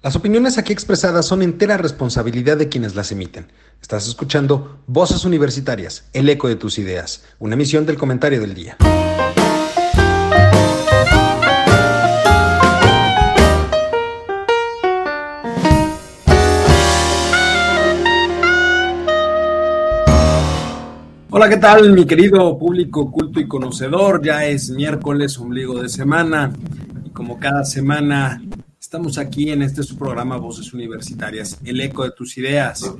Las opiniones aquí expresadas son entera responsabilidad de quienes las emiten. Estás escuchando Voces Universitarias, el eco de tus ideas, una emisión del comentario del día. Hola, ¿qué tal mi querido público culto y conocedor? Ya es miércoles, ombligo de semana, y como cada semana Estamos aquí en este programa Voces Universitarias, el eco de tus ideas,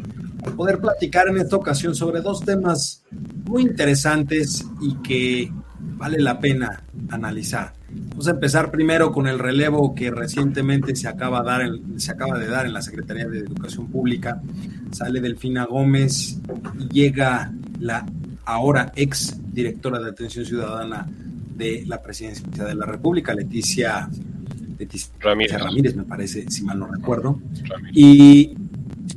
poder platicar en esta ocasión sobre dos temas muy interesantes y que vale la pena analizar. Vamos a empezar primero con el relevo que recientemente se acaba, se acaba de dar en la Secretaría de Educación Pública. Sale Delfina Gómez y llega la ahora ex directora de Atención Ciudadana de la Presidencia de la República, Leticia Ramírez. Ramírez, me parece, si mal no recuerdo. Y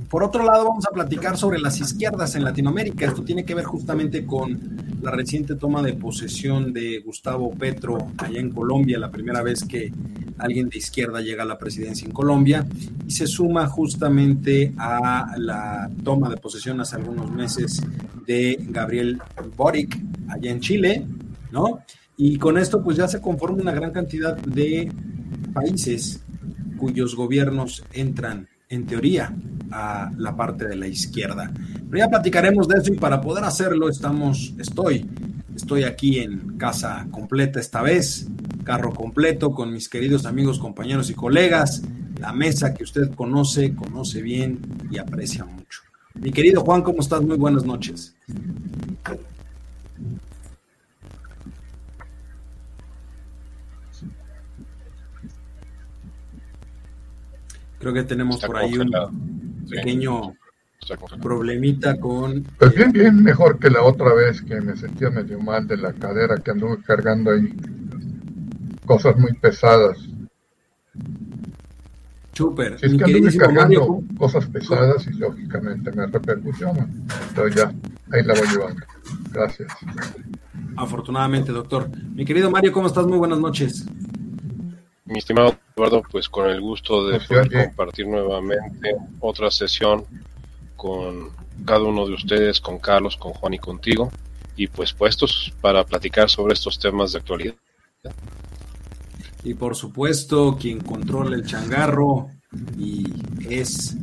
por otro lado, vamos a platicar sobre las izquierdas en Latinoamérica. Esto tiene que ver justamente con la reciente toma de posesión de Gustavo Petro allá en Colombia, la primera vez que alguien de izquierda llega a la presidencia en Colombia, y se suma justamente a la toma de posesión hace algunos meses de Gabriel Boric allá en Chile, ¿no? Y con esto pues ya se conforma una gran cantidad de países cuyos gobiernos entran, en teoría, a la parte de la izquierda. Pero ya platicaremos de eso y para poder hacerlo estamos, estoy, estoy aquí en casa completa esta vez, carro completo con mis queridos amigos, compañeros y colegas, la mesa que usted conoce, conoce bien y aprecia mucho. Mi querido Juan, ¿cómo estás? Muy buenas noches. Creo que tenemos por ahí un pequeño problemita con... Pues bien, bien mejor que la otra vez que me sentía medio mal de la cadera que anduve cargando ahí cosas muy pesadas. Súper. Si es que anduve cargando cosas pesadas y lógicamente me repercusionan. Entonces ya, ahí la voy llevando. Gracias. Afortunadamente, doctor. Mi querido Mario, ¿cómo estás? Muy buenas noches. Mi estimado Eduardo, pues con el gusto de compartir nuevamente otra sesión con cada uno de ustedes, con Carlos, con Juan y contigo, y pues puestos para platicar sobre estos temas de actualidad. Y por supuesto, quien controla el changarro y es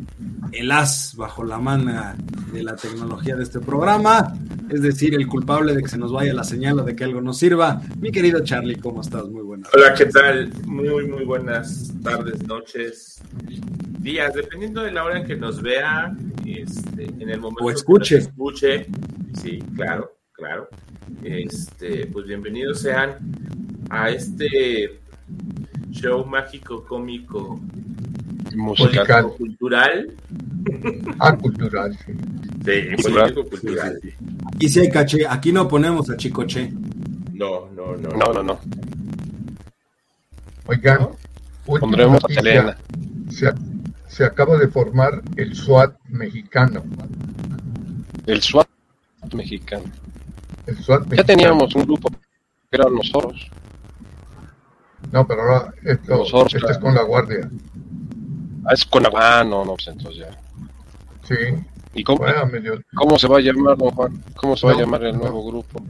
el as bajo la mano de la tecnología de este programa, es decir, el culpable de que se nos vaya la señal o de que algo nos sirva. Mi querido Charlie, ¿cómo estás? Muy buenas. Hola, ¿qué tal? Muy, muy buenas tardes, noches, días, dependiendo de la hora en que nos vea, este, en el momento o escuche. que escuche. Sí, claro, claro. Este, pues bienvenidos sean a este show mágico cómico musical. Cultural. Ah cultural sí, sí político cultural. aquí sí. Hay caché aquí no ponemos a chicoche no no no. No no no. Oigan pondremos a Selena. Se, se acaba de formar el SWAT mexicano. El SWAT mexicano. El SWAT mexicano. ya teníamos un grupo que eran nosotros. No, pero ahora esto, esto es con la guardia. Ah, es con. Ah, no, no, pues entonces ya. Sí. ¿Y cómo, cómo se va a llamar, don Juan? ¿Cómo se va a llamar el nuevo grupo?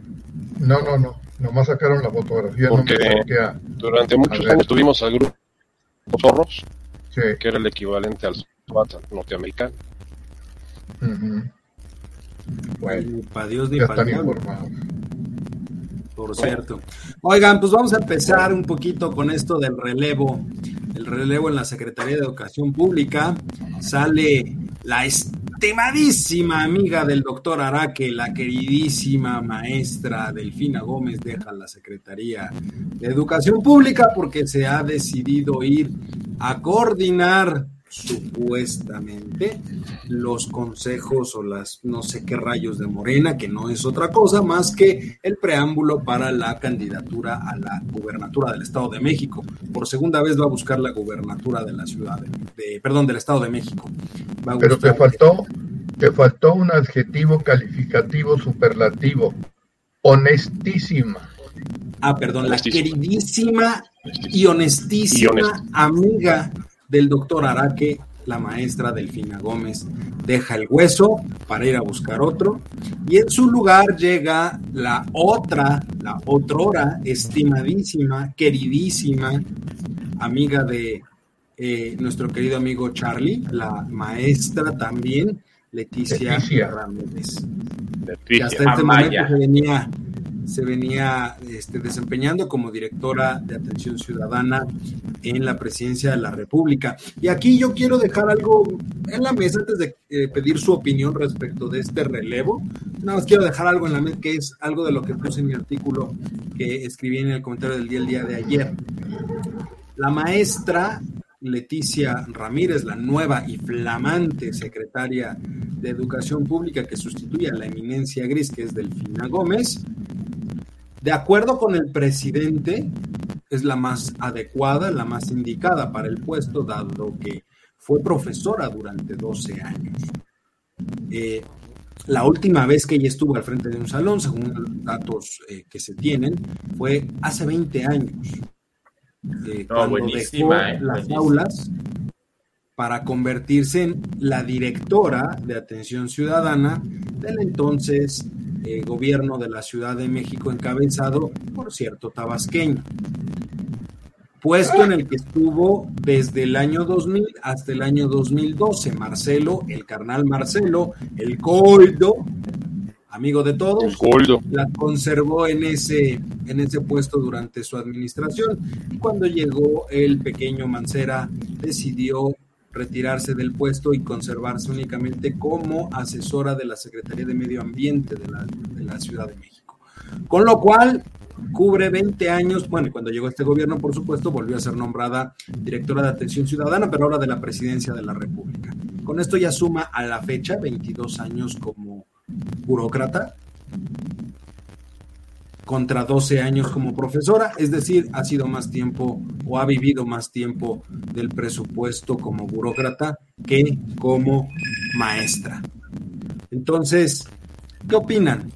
No, no, no. Nomás sacaron la fotografía. Porque no durante muchos años tuvimos al grupo Zorros, sí. que era el equivalente al norteamericano. Bueno, para Dios ni para por cierto. Oigan, pues vamos a empezar un poquito con esto del relevo. El relevo en la Secretaría de Educación Pública. Sale la estimadísima amiga del doctor Araque, la queridísima maestra Delfina Gómez, deja la Secretaría de Educación Pública porque se ha decidido ir a coordinar supuestamente los consejos o las no sé qué rayos de Morena, que no es otra cosa más que el preámbulo para la candidatura a la gubernatura del Estado de México. Por segunda vez va a buscar la gubernatura de la ciudad de, perdón, del Estado de México. Pero te faltó, te faltó un adjetivo calificativo superlativo, honestísima. Ah, perdón, la queridísima y honestísima amiga del doctor Araque, la maestra Delfina Gómez. Deja el hueso para ir a buscar otro. Y en su lugar llega la otra, la otrora estimadísima, queridísima amiga de eh, nuestro querido amigo Charlie, la maestra también, Leticia, Ramírez. Que hasta este momento se venía, se venía este, desempeñando como directora de atención ciudadana en la presidencia de la República. Y aquí yo quiero dejar algo en la mesa antes de eh, pedir su opinión respecto de este relevo. Nada más quiero dejar algo en la mesa que es algo de lo que puse en mi artículo que escribí en el comentario del día el día de ayer. La maestra Leticia Ramírez, la nueva y flamante secretaria de Educación Pública que sustituye a la eminencia gris que es Delfina Gómez, de acuerdo con el presidente, es la más adecuada, la más indicada para el puesto, dado que fue profesora durante 12 años. Eh, la última vez que ella estuvo al frente de un salón, según los datos eh, que se tienen, fue hace 20 años cuando dejó eh, las aulas para convertirse en la directora de atención ciudadana del entonces eh, gobierno de la Ciudad de México encabezado por cierto tabasqueño. Puesto en el que estuvo desde el año 2000 hasta el año 2012, Marcelo, el carnal Marcelo, el Coldo, amigo de todos, la conservó en ese, en ese puesto durante su administración. Y cuando llegó el pequeño Mancera, decidió retirarse del puesto y conservarse únicamente como asesora de la Secretaría de Medio Ambiente de la, de la Ciudad de México. Con lo cual, cubre 20 años, bueno, cuando llegó este gobierno, por supuesto, volvió a ser nombrada directora de Atención Ciudadana, pero ahora de la Presidencia de la República. Con esto ya suma a la fecha 22 años como burócrata contra 12 años como profesora, es decir, ha sido más tiempo o ha vivido más tiempo del presupuesto como burócrata que como maestra. Entonces, ¿qué opinan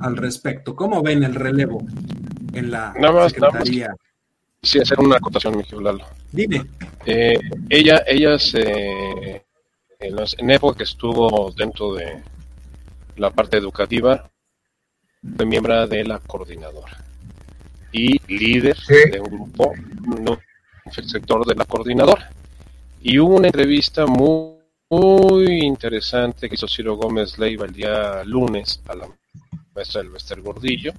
al respecto? ¿Cómo ven el relevo en la Secretaría? sí, hacer una acotación, Miguel Lalo. Dime. Eh, ella, ella se, en, en época que estuvo dentro de la parte educativa, fue miembro de la coordinadora y líder de un grupo, no, el sector de la coordinadora. Y hubo una entrevista muy, muy interesante que hizo Ciro Gómez Leiva el día lunes a la maestra del Bester Gordillo,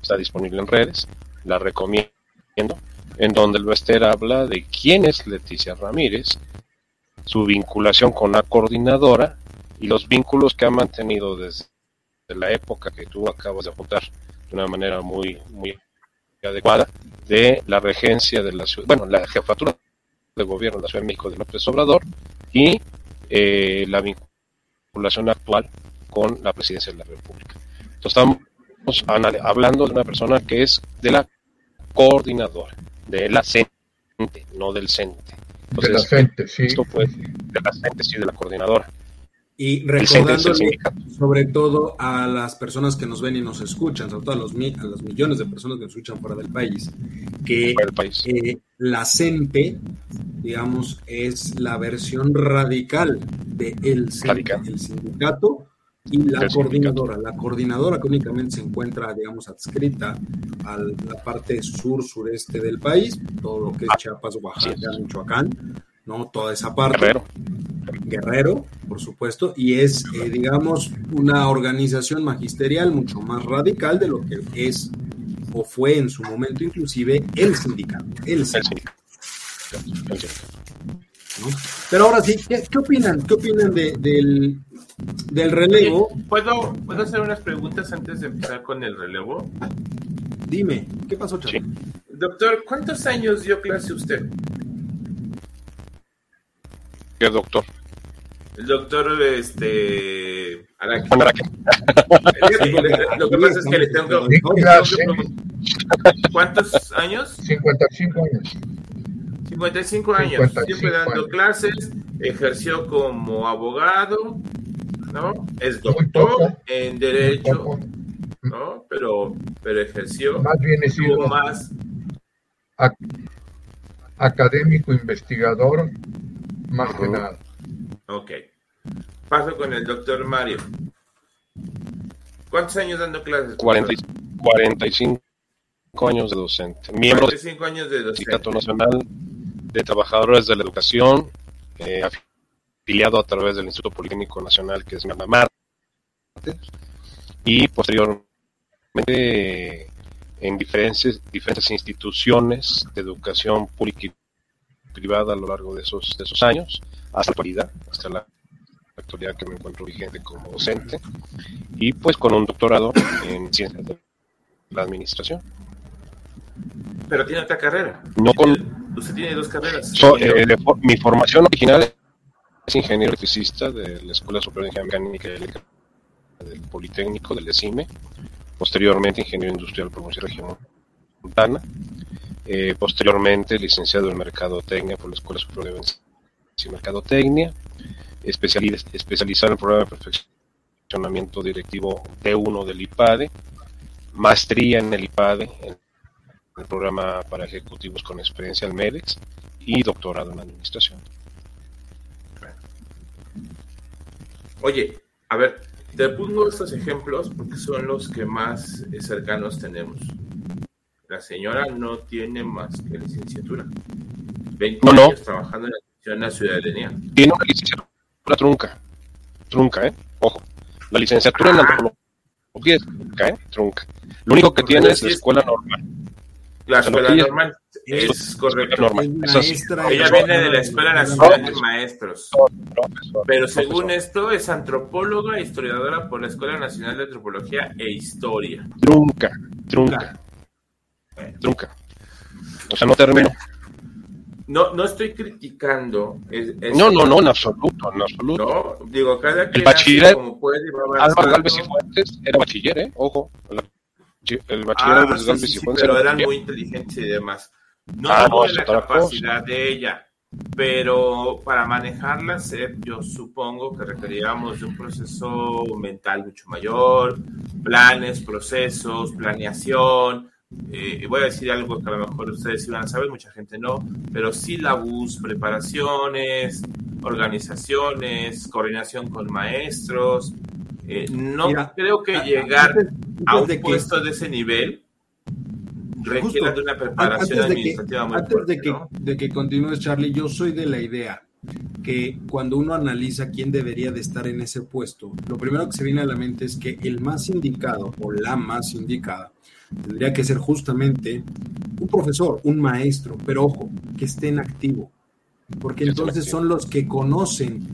está disponible en redes, la recomiendo, en donde el Bester habla de quién es Leticia Ramírez, su vinculación con la coordinadora y los vínculos que ha mantenido desde la época que tú acabas de apuntar de una manera muy, muy adecuada de la regencia de la ciudad, bueno, la jefatura de gobierno de la Ciudad de México de López Obrador y eh, la vinculación actual con la presidencia de la República. Entonces estamos hablando de una persona que es de la coordinadora, de la CENTE, no del CENTE. de la CENTE, sí. Esto puede, de la CENTE, sí, de la coordinadora. Y recordándole sobre todo a las personas que nos ven y nos escuchan, sobre todo a los, a los millones de personas que nos escuchan fuera del país, que eh, la CENPE, digamos, es la versión radical de el, el sindicato y la coordinadora. La coordinadora que únicamente se encuentra, digamos, adscrita a la parte sur-sureste del país, todo lo que es ah, Chiapas, Oaxaca, Michoacán, ¿no? Toda esa parte. Guerrero, por supuesto, y es, eh, digamos, una organización magisterial mucho más radical de lo que es o fue en su momento inclusive el sindicato. El sindicato. Pero ahora sí, ¿qué, opinan? ¿Qué opinan del, del relevo? ¿Puedo, ¿Puedo hacer unas preguntas antes de empezar con el relevo? Dime, ¿qué pasó, Charlie? Doctor, ¿cuántos años dio clase usted? ¿Qué doctor? El doctor, este. Araque. Lo que pasa es que le tengo. ¿Cuántos años? 55 años. 55 años. Siempre dando clases. Ejerció como abogado. ¿No? Es doctor en Derecho. ¿No? Pero, pero ejerció. Más bien es más. académico investigador más que nada. Ok. Paso con el doctor Mario. ¿Cuántos años dando clases? 45 años de docente. Miembro del años de docente. Sindicato Nacional de Trabajadores de la Educación, eh, afiliado a través del Instituto Politécnico Nacional, que es mi mamá. Y posteriormente en diferentes, diferentes instituciones de educación pública y privada a lo largo de esos, de esos años, hasta la actualidad, hasta la actualidad que me encuentro vigente como docente, y pues con un doctorado en ciencias de la administración. Pero tiene otra carrera. No con, usted tiene dos carreras. Eh, mi formación original es ingeniero electricista de la Escuela Superior de Ingeniería Mecánica del Politécnico, del ECIME, posteriormente ingeniero industrial por la región Montana, eh, posteriormente licenciado en Mercadotecnia por la Escuela Superior de Mercadotecnia, especializado en el programa de perfeccionamiento directivo D1 del IPADE, maestría en el IPADE, en el programa para ejecutivos con experiencia al MEDEX y doctorado en administración. Oye, a ver, te pongo estos ejemplos porque son los que más cercanos tenemos. La señora no tiene más que licenciatura. 20 años trabajando en la ciudadanía. Tiene una licenciatura trunca. Trunca, ¿eh? Ojo. La licenciatura en antropología es trunca, ¿eh? Trunca. Lo único que tiene es la escuela normal. La escuela normal es correcto. Ella viene de la Escuela Nacional de Maestros. Pero según esto es antropóloga e historiadora por la Escuela Nacional de Antropología e Historia. Trunca, trunca. Trunca. O sea, no termino. No, no estoy criticando. no, no, no, en absoluto, en absoluto. No, digo, cada el bachiller, como puede, va Álvaro Galvez y Fuentes era bachiller, ¿eh? Ojo. El bachiller ah, sí, sí, pero eran muy inteligentes y demás. No ah, no, la capacidad de ella, pero para manejarla, yo supongo que requeríamos de un proceso mental mucho mayor, planes, procesos, planeación. Eh, voy a decir algo que a lo mejor ustedes iban a saber, mucha gente no, pero sílabus, preparaciones, organizaciones, coordinación con maestros. Eh, no creo que llegar a un puesto de ese nivel requiere de una preparación antes administrativa muy Antes de, que, de que continúes, Charlie, yo soy de la idea que cuando uno analiza quién debería de estar en ese puesto, lo primero que se viene a la mente es que el más indicado o la más indicada tendría que ser justamente un profesor, un maestro, pero ojo, que esté en activo, porque entonces son los que conocen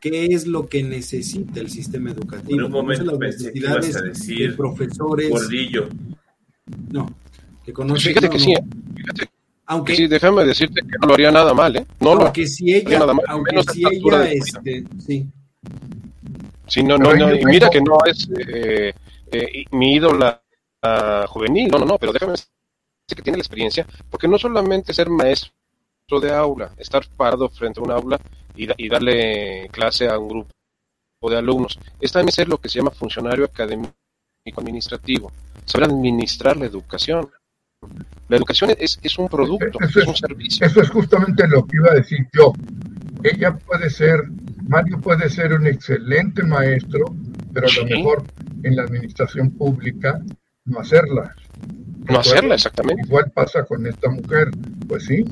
qué es lo que necesita el sistema educativo, en un momento las necesidades a decir de profesores. Gordillo. No, que conoce. Fíjate que sí, ¿eh? fíjate. Aunque, sí, déjame decirte que no lo haría nada mal, ¿eh? No aunque lo si ella, nada mal, aunque si ella, este, sí. Sí, no, no, no, y mira que no es eh, eh, mi ídola juvenil, no, no, no, pero déjame decirte que tiene la experiencia, porque no solamente ser maestro de aula, estar parado frente a un aula y, y darle clase a un grupo de alumnos, es también ser lo que se llama funcionario académico administrativo, saber administrar la educación. La educación es, es un producto, es, un servicio. Eso es justamente lo que iba a decir yo. Ella puede ser, Mario puede ser un excelente maestro, pero a lo mejor en la administración pública no hacerla. No hacerla, exactamente. Igual pasa con esta mujer, pues sí,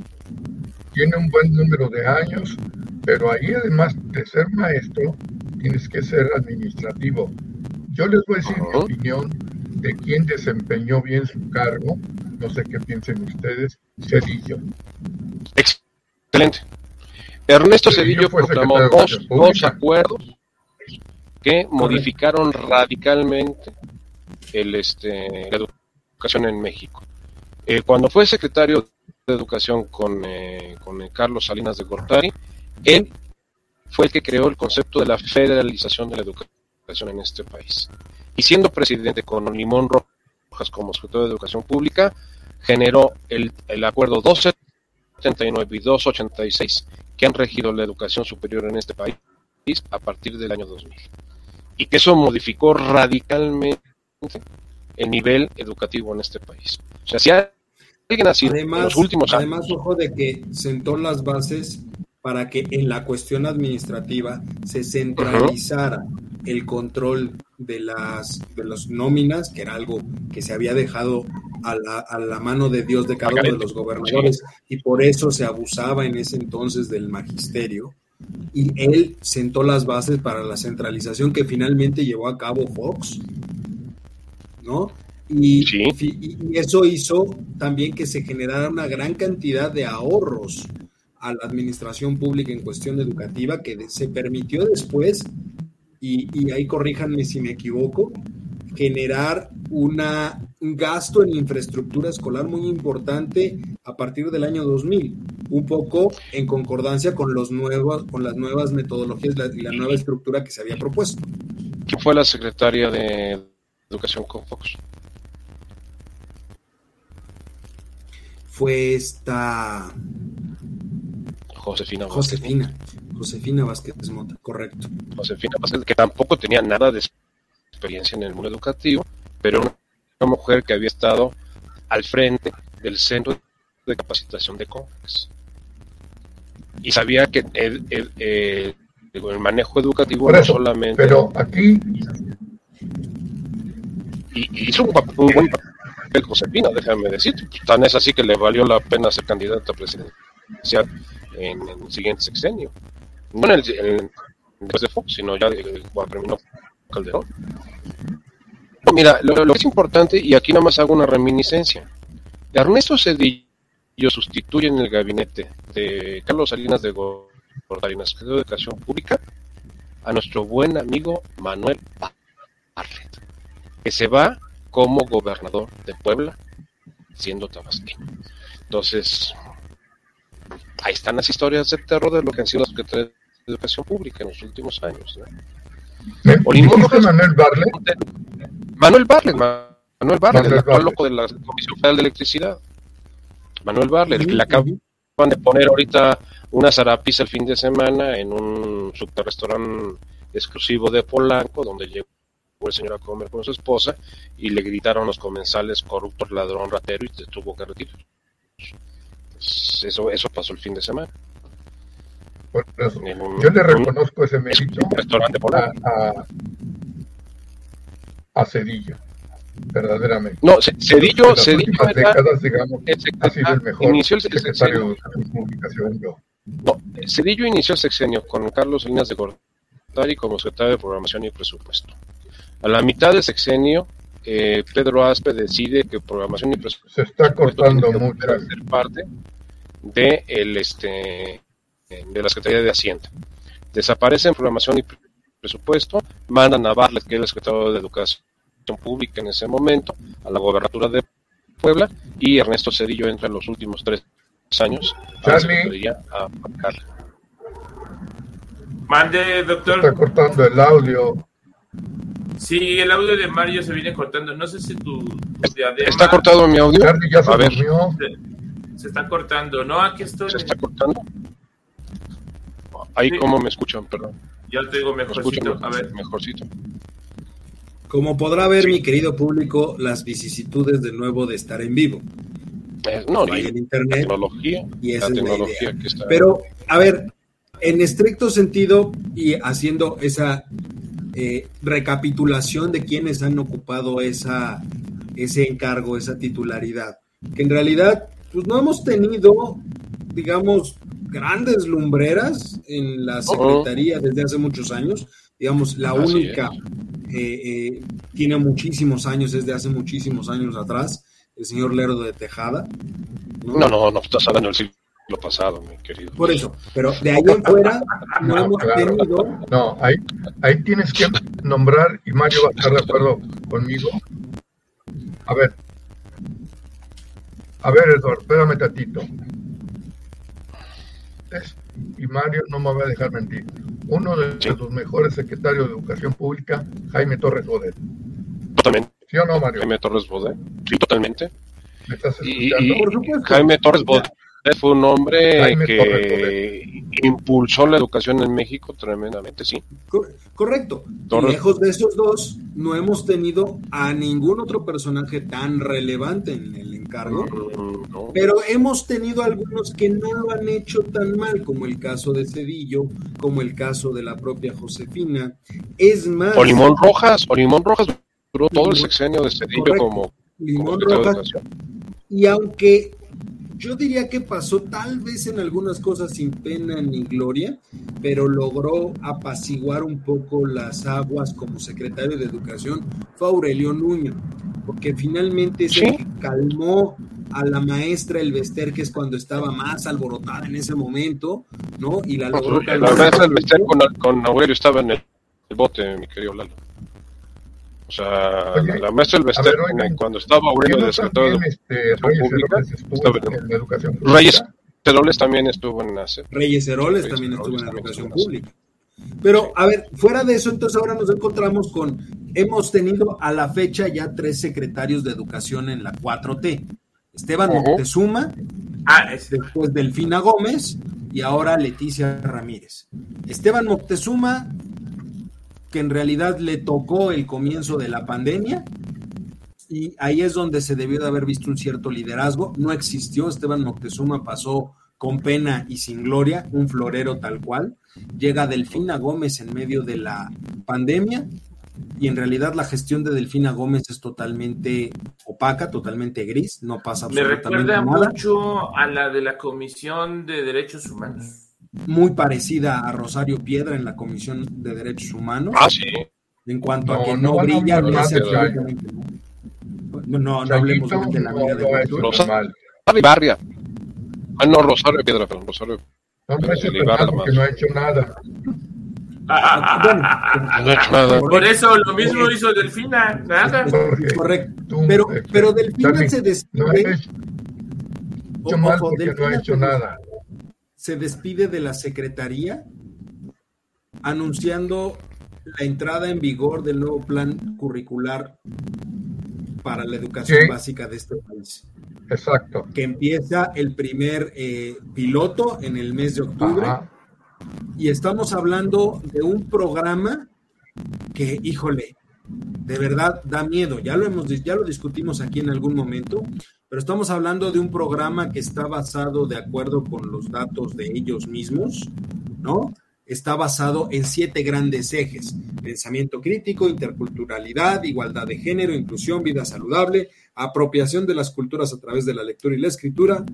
tiene un buen número de años, pero ahí además de ser maestro, tienes que ser administrativo. Yo les voy a decir mi opinión de quién desempeñó bien su cargo, no sé qué piensen ustedes, Cedillo. Excelente. Ernesto Cedillo, proclamó dos, acuerdos que modificaron radicalmente el, este, la educación en México. Eh, cuando fue secretario de Educación con, eh, con eh, Carlos Salinas de Gortari, él fue el que creó el concepto de la federalización de la educación en este país y siendo presidente con Limón Rojas como secretario de Educación Pública, generó el, el acuerdo 279 y 286 que han regido la educación superior en este país a partir del año 2000. Y que eso modificó radicalmente el nivel educativo en este país. O sea, si alguien así además, en los últimos además, ojo de que sentó las bases para que en la cuestión administrativa se centralizara el control de las, de las nóminas, que era algo que se había dejado a la, a la mano de Dios de cada uno de los gobernadores, y por eso se abusaba en ese entonces del magisterio. Y él sentó las bases para la centralización que finalmente llevó a cabo Fox, ¿no? Y, y, eso hizo también que se generara una gran cantidad de ahorros a la administración pública en cuestión educativa que se permitió después y, ahí corríjanme si me equivoco, generar una, un gasto en infraestructura escolar muy importante a partir del año 2000, un poco en concordancia con, los nuevos, con las nuevas metodologías y la nueva estructura que se había propuesto. ¿Quién fue la secretaria de Educación con Fox? Fue esta... Josefina. Josefina. Josefina Vázquez Mota, correcto. Josefina Vázquez, que tampoco tenía nada de experiencia en el mundo educativo, pero una, mujer que había estado al frente del centro de capacitación de CONFES. Y sabía que el, el, manejo educativo no solamente. Pero aquí. Y, hizo un, buen papel Josefina, déjame decir. Tan es así que le valió la pena ser candidata presidencial en, en el siguiente sexenio no en el, después de Fox, sino ya cuando terminó Calderón. mira, lo, que es importante, y aquí nada más hago una reminiscencia. Ernesto Cedillo sustituye en el gabinete de Carlos Salinas de Gortari Secretaría de Educación Pública a nuestro buen amigo Manuel Barlet, que se va como gobernador de Puebla, siendo tabasqueño. Entonces, ahí están las historias de terror de lo que han sido las secretarias de educación pública en los últimos años. Manuel Barlet? Manuel Barlet, Manuel Barlet, el actual loco de la Comisión Federal de Electricidad. Manuel Barlet, el que le acaban de poner ahorita una zarapiza el fin de semana en un restaurante exclusivo de Polanco, donde llegó el señor a comer con su esposa y le gritaron los comensales corruptos, ladrón, ratero y se tuvo que retirar. Pues, eso, eso pasó el fin de semana. yo le reconozco ese mérito a, a, Cedillo, verdaderamente. No, Cedillo, Cedillo décadas, digamos, ha sido el mejor inició el secretario de Comunicación yo. No, Cedillo inició el sexenio con Carlos Salinas de Gortari como secretario de Programación y Presupuesto. A la mitad del sexenio eh, Pedro Aspe decide que programación y presupuesto se está cortando mucho ser parte de el este de la Secretaría de Hacienda. Desaparecen programación y presupuesto, mandan a Barlet, que es el secretario de Educación Pública en ese momento, a la gobernatura de Puebla, y Ernesto Cedillo entra en los últimos tres años a Secretaría a Mande, doctor. está cortando el audio. Sí, el audio de Mario se viene cortando. No sé si tu, diadema... ¿Está cortado mi audio? ya se a ver. Se, está cortando. No, aquí estoy. ¿Se está cortando? Ahí cómo me escuchan, perdón. Ya te digo mejorcito. a ver. Mejorcito. Como podrá ver mi querido público, las vicisitudes de nuevo de estar en vivo. Eh, no, no, hay en internet. tecnología, y esa tecnología que está... Pero, a ver, en estricto sentido y haciendo esa eh, recapitulación de quienes han ocupado esa, ese encargo, esa titularidad, que en realidad pues no hemos tenido, digamos, grandes lumbreras en la Secretaría desde hace muchos años. Digamos, la única eh, eh, tiene muchísimos años, desde hace muchísimos años atrás, el señor Lerdo de Tejada. No, no, no, no estás hablando del siglo lo pasado, mi querido. Por eso, pero de ahí en fuera no, hemos tenido. No, ahí, ahí tienes que nombrar, y Mario va a estar de acuerdo conmigo. A ver, a ver, Eduardo, espérame tatito. Y Mario no me va a dejar mentir. Uno de los mejores secretarios de Educación Pública, Jaime Torres Bodet. Totalmente. ¿Sí o no, Mario? Jaime Torres Bodet. Sí, totalmente. ¿Me estás escuchando? Por supuesto. Jaime Torres Bodet fue un hombre que impulsó la educación en México tremendamente, sí. Correcto. Lejos de esos dos, no hemos tenido a ningún otro personaje tan relevante en el cargo, pero hemos tenido algunos que no lo han hecho tan mal, como el caso de Cedillo, como el caso de la propia Josefina. Es más. O Limón Rojas, o Limón Rojas duró todo el sexenio de Cedillo como. Limón Rojas. Y aunque yo diría que pasó tal vez en algunas cosas sin pena ni gloria, pero logró apaciguar un poco las aguas como secretario de Educación, fue Aurelio Nuño, porque finalmente se calmó a la maestra Elvester, que es cuando estaba más alborotada en ese momento, ¿no? Y la logró La maestra Elvester con, con Aurelio estaba en el bote, mi querido Lalo. O sea, la maestra del Bester, cuando estaba Aurelio de secretario de este, Educación Reyes Heroles también estuvo en la Reyes Heroles también estuvo en la educación pública. Pero, a ver, fuera de eso, entonces ahora nos encontramos con, hemos tenido a la fecha ya tres secretarios de educación en la 4T. Esteban Moctezuma, ah, después Delfina Gómez y ahora Leticia Ramírez. Esteban Moctezuma que en realidad le tocó el comienzo de la pandemia y ahí es donde se debió de haber visto un cierto liderazgo. No existió, Esteban Moctezuma pasó con pena y sin gloria, un florero tal cual. Llega Delfina Gómez en medio de la pandemia y en realidad la gestión de Delfina Gómez es totalmente opaca, totalmente gris, no pasa absolutamente Me recuerda mucho a la de la Comisión de Derechos Humanos muy parecida a Rosario Piedra en la Comisión de Derechos Humanos. Ah, sí. En cuanto a que no, brilla, no, no, no, hablemos de la amiga de Rosario Barria. Ah, no, Rosario Piedra, perdón, Rosario. No, no, porque no ha hecho nada. no ha hecho nada. Por eso lo mismo hizo Delfina, nada. Correcto. Pero, pero Delfina se despide. No ha hecho mal porque no ha hecho nada se despide de la Secretaría anunciando la entrada en vigor del nuevo plan curricular para la educación básica de este país. Exacto. Que empieza el primer eh, piloto en el mes de octubre. Y estamos hablando de un programa que, híjole, de verdad da miedo. Ya lo hemos, ya lo discutimos aquí en algún momento pero estamos hablando de un programa que está basado de acuerdo con los datos de ellos mismos, ¿no? Está basado en siete grandes ejes, pensamiento crítico, interculturalidad, igualdad de género, inclusión, vida saludable, apropiación de las culturas a través de la lectura y la escritura,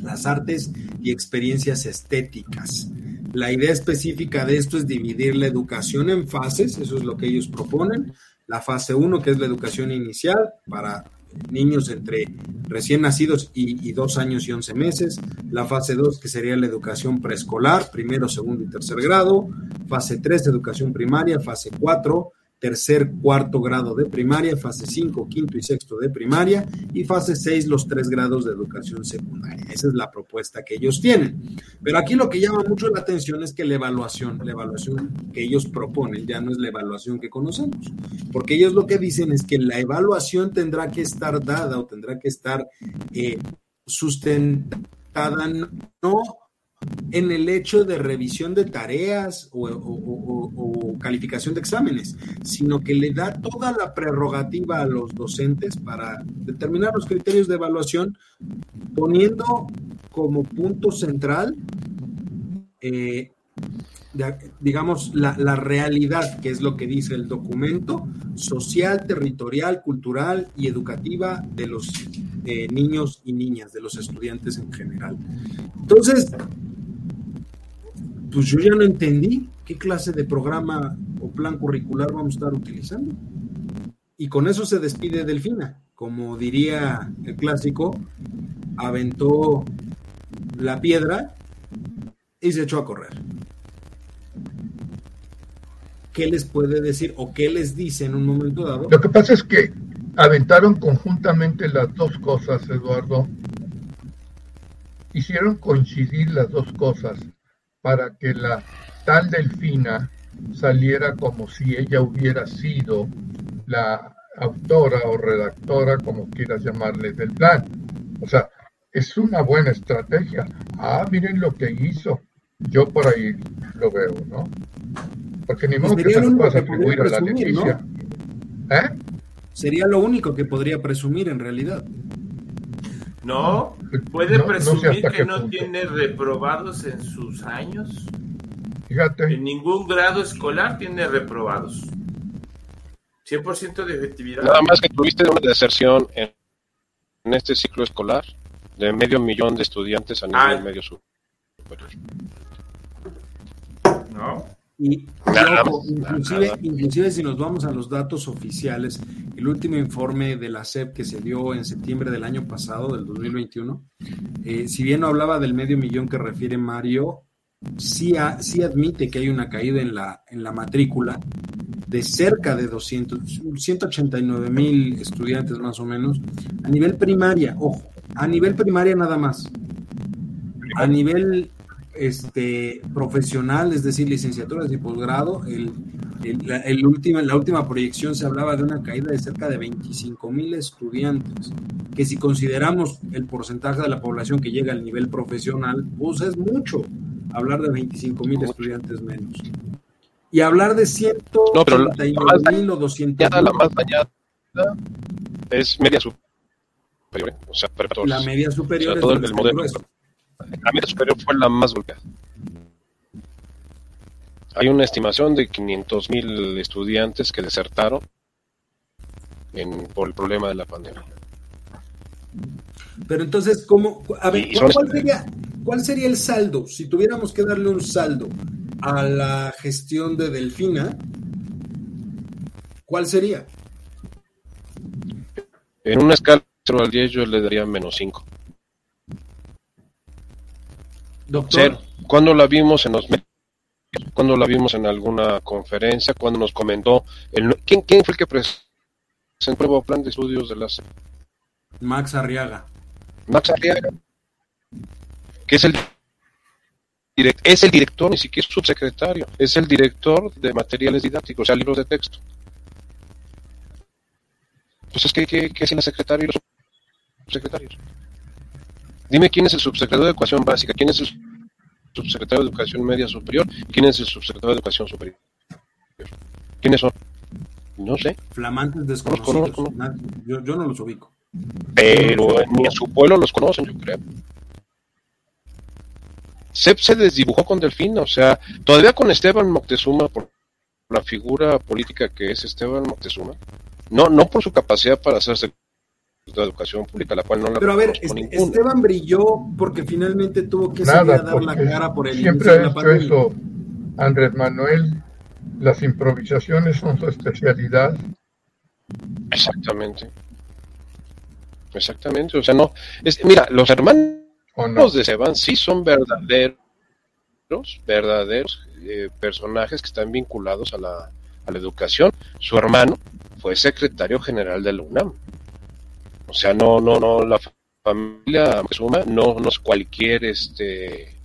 las artes y experiencias estéticas. La idea específica de esto es dividir la educación en fases, eso es lo que ellos proponen. La fase 1, que es la educación inicial, para niños entre recién nacidos y, dos años y once meses, la fase 2 que sería la educación preescolar, primero, segundo y tercer grado, fase 3 educación primaria, fase 4 tercer, cuarto grado de primaria, fase 5, quinto y sexto de primaria y fase 6 los tres grados de educación secundaria. Esa es la propuesta que ellos tienen. Pero aquí lo que llama mucho la atención es que la evaluación, la evaluación que ellos proponen ya no es la evaluación que conocemos, porque ellos lo que dicen es que la evaluación tendrá que estar dada o tendrá que estar eh, sustentada no en el hecho de revisión de tareas o, calificación de exámenes, sino que le da toda la prerrogativa a los docentes para determinar los criterios de evaluación, poniendo como punto central, eh, digamos, la, realidad, que es lo que dice el documento, social, territorial, cultural y educativa de los eh, niños y niñas, de los estudiantes en general. Entonces, pues yo ya no entendí qué clase de programa o plan curricular vamos a estar utilizando. Y con eso se despide Delfina. Como diría el clásico, aventó la piedra y se echó a correr. ¿Qué les puede decir o qué les dice en un momento dado? Lo que pasa es que aventaron conjuntamente las dos cosas, Eduardo. Hicieron coincidir las dos cosas para que la tal Delfina saliera como si ella hubiera sido la autora o redactora, como quieras llamarle, del plan. O sea, es una buena estrategia. Ah, miren lo que hizo. Yo por ahí lo veo, ¿no? Porque ni modo que se lo puedas atribuir a la Leticia. ¿Eh? Sería lo único que podría presumir en realidad. No, puede presumir que no tiene reprobados en sus años. Fíjate. En ningún grado escolar tiene reprobados. 100% de efectividad. Nada más que tuviste una deserción en, este ciclo escolar de medio millón de estudiantes a nivel medio superior. ¿No? Y, inclusive, inclusive si nos vamos a los datos oficiales, el último informe de la SEP que se dio en septiembre del año pasado, del 2021, eh, si bien no hablaba del medio millón que refiere Mario, sí, sí admite que hay una caída en la, en la matrícula de cerca de 200, 189 mil estudiantes más o menos, a nivel primaria, ojo, a nivel primaria nada más. A nivel este, profesional, es decir, licenciaturas y posgrado, el, el, última, la última proyección se hablaba de una caída de cerca de 25 mil estudiantes, que si consideramos el porcentaje de la población que llega al nivel profesional, pues es mucho hablar de 25 mil estudiantes menos. Y hablar de 189 mil o 200 La más dañada es media superior, o sea, La media superior es el modelo. La media superior fue la más golpeada. Hay una estimación de 500.000 estudiantes que desertaron en, por el problema de la pandemia. Pero entonces, ¿cómo? A ver, ¿cuál, sería, ¿cuál sería el saldo? Si tuviéramos que darle un saldo a la gestión de Delfina, ¿cuál sería? En una escala de 0 al 10 yo le daría menos 5. Doctor. ¿Cuándo la vimos en los medios? ¿Cuándo la vimos en alguna conferencia? ¿Cuándo nos comentó? El, ¿quién, ¿Quién fue el que presentó el nuevo plan de estudios de la Max Arriaga. Max Arriaga. Que es el es el director, ni siquiera es subsecretario, es el director de materiales didácticos, o sea, libros de texto. Entonces, ¿qué, qué, qué hacen la secretaria y los subsecretarios? Dime quién es el subsecretario de Educación Básica, quién es el subsecretario de Educación Media Superior quién es el subsecretario de Educación Superior. ¿Quiénes son? No sé. Flamantes desconocidos. Yo, yo no los ubico. Pero ni a su pueblo los conocen, yo creo. Sep se desdibujó con Delfín, o sea, todavía con Esteban Moctezuma, por la figura política que es Esteban Moctezuma, no, no por su capacidad para hacerse de educación pública, la cual no la Pero a ver, este, Esteban brilló porque finalmente tuvo que salir a dar la cara por el Siempre ha hecho eso, Andrés Manuel. Las improvisaciones son su especialidad. Exactamente. Exactamente. O sea, no. Es, mira, los hermanos de Esteban sí son verdaderos, verdaderos eh, personajes que están vinculados a la, a la educación. Su hermano fue secretario general de la UNAM. O sea, no, no, no, la familia Suma no, no es cualquier este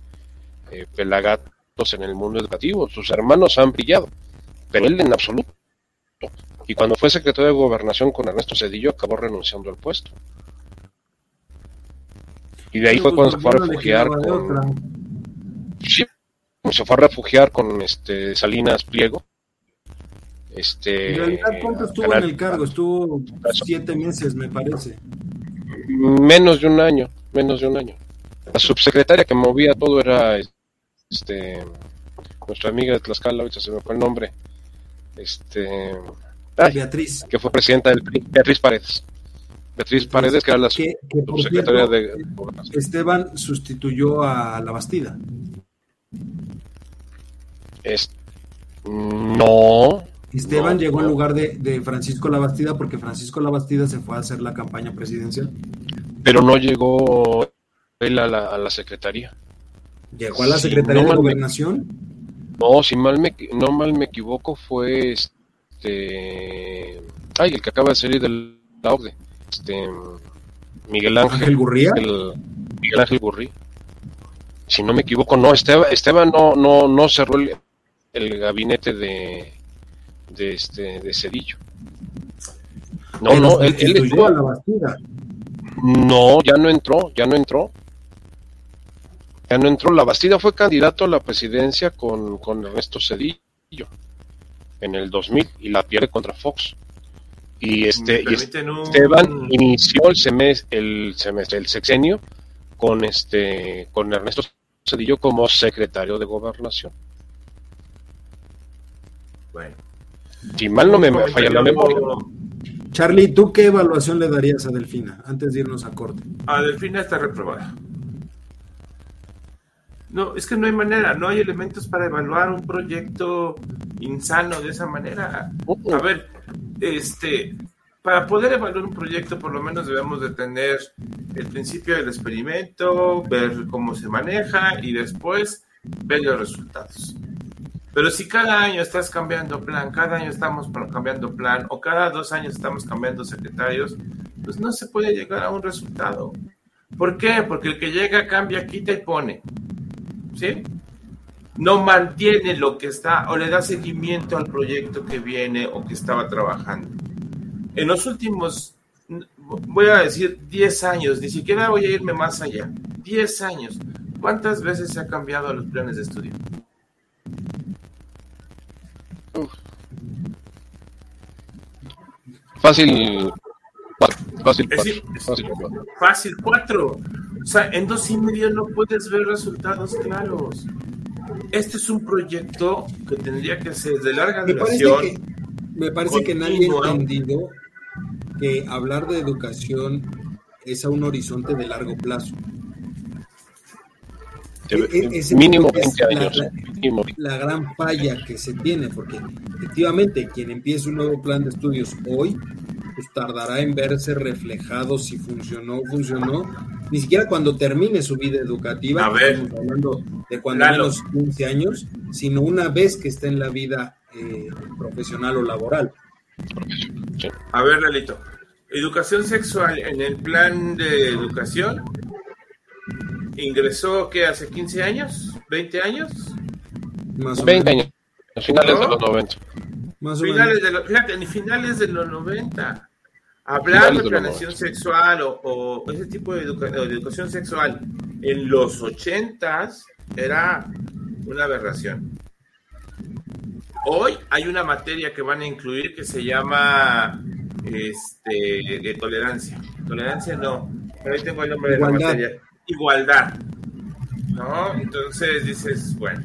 eh, pelagatos en el mundo educativo. Sus hermanos han brillado, pero él en absoluto. Y cuando fue secretario de gobernación con Ernesto Cedillo, acabó renunciando al puesto. Y de ahí fue cuando se fue a refugiar con. Sí, se fue a refugiar con este Salinas Pliego este, ¿En realidad cuánto estuvo en el cargo? Estuvo siete meses, me parece. Menos de un año, menos de un año. La subsecretaria que movía todo era este nuestra amiga de Tlaxcala, ahorita se me fue el nombre. Este Beatriz. Que fue presidenta del Beatriz Paredes. Beatriz Paredes, que era la subsecretaria de Esteban sustituyó a la Bastida. Es, no, Esteban llegó en lugar de, Francisco Labastida porque Francisco Labastida se fue a hacer la campaña presidencial. Pero no llegó él a la, secretaría. ¿Llegó a la Secretaría de Gobernación? no, si mal me, no mal me equivoco, fue este. Ay, el que acaba de salir del la Este. Miguel Ángel. Ángel Gurría. Miguel Ángel Gurría. Si no me equivoco, no, Esteban, Esteban no, no, no cerró el gabinete de, de este de Cedillo. No, no, él, a la Bastida. No, ya no entró, ya no entró. Ya no entró. La Bastida fue candidato a la presidencia con, con Ernesto Cedillo en el 2000 y la pierde contra Fox. Y este y Esteban inició el semestre, el semestre, el sexenio con este con Ernesto Cedillo como secretario de gobernación. Bueno. Si mal no me falla la memoria. Charlie, ¿tú qué evaluación le darías a Delfina antes de irnos a corte? A Delfina está reprobada. No, es que no hay manera, no hay elementos para evaluar un proyecto insano de esa manera. A ver, este, para poder evaluar un proyecto por lo menos debemos de tener el principio del experimento, ver cómo se maneja y después ver los resultados. Pero si cada año estás cambiando plan, cada año estamos cambiando plan o cada dos años estamos cambiando secretarios, pues no se puede llegar a un resultado. ¿Por qué? Porque el que llega cambia, quita y pone. ¿Sí? No mantiene lo que está o le da seguimiento al proyecto que viene o que estaba trabajando. En los últimos, voy a decir 10 años, ni siquiera voy a irme más allá. 10 años. ¿Cuántas veces se han cambiado los planes de estudio? Fácil. Fácil, fácil, cuatro. O sea, en dos y medio no puedes ver resultados claros. Este es un proyecto que tendría que ser de larga duración. me parece que nadie ha entendido que hablar de educación es a un horizonte de largo plazo. E, e, mínimo 20 años. La, gran falla que se tiene, porque efectivamente quien empiece un nuevo plan de estudios hoy, pues tardará en verse reflejado si funcionó o funcionó, ni siquiera cuando termine su vida educativa, estamos hablando de cuando menos 15 años, sino una vez que está en la vida eh, profesional o laboral. A ver, Lalito, educación sexual en el plan de educación ingresó, ¿qué? ¿Hace 15 años? ¿20 años? Más 20 años, finales de los 90. Más finales, de los, fíjate, finales de los 90. Hablar de planeación sexual o, ese tipo de, educación sexual en los 80 era una aberración. Hoy hay una materia que van a incluir que se llama este, de tolerancia. Tolerancia no, pero ahí tengo el nombre de la materia igualdad. ¿No? Entonces dices, bueno,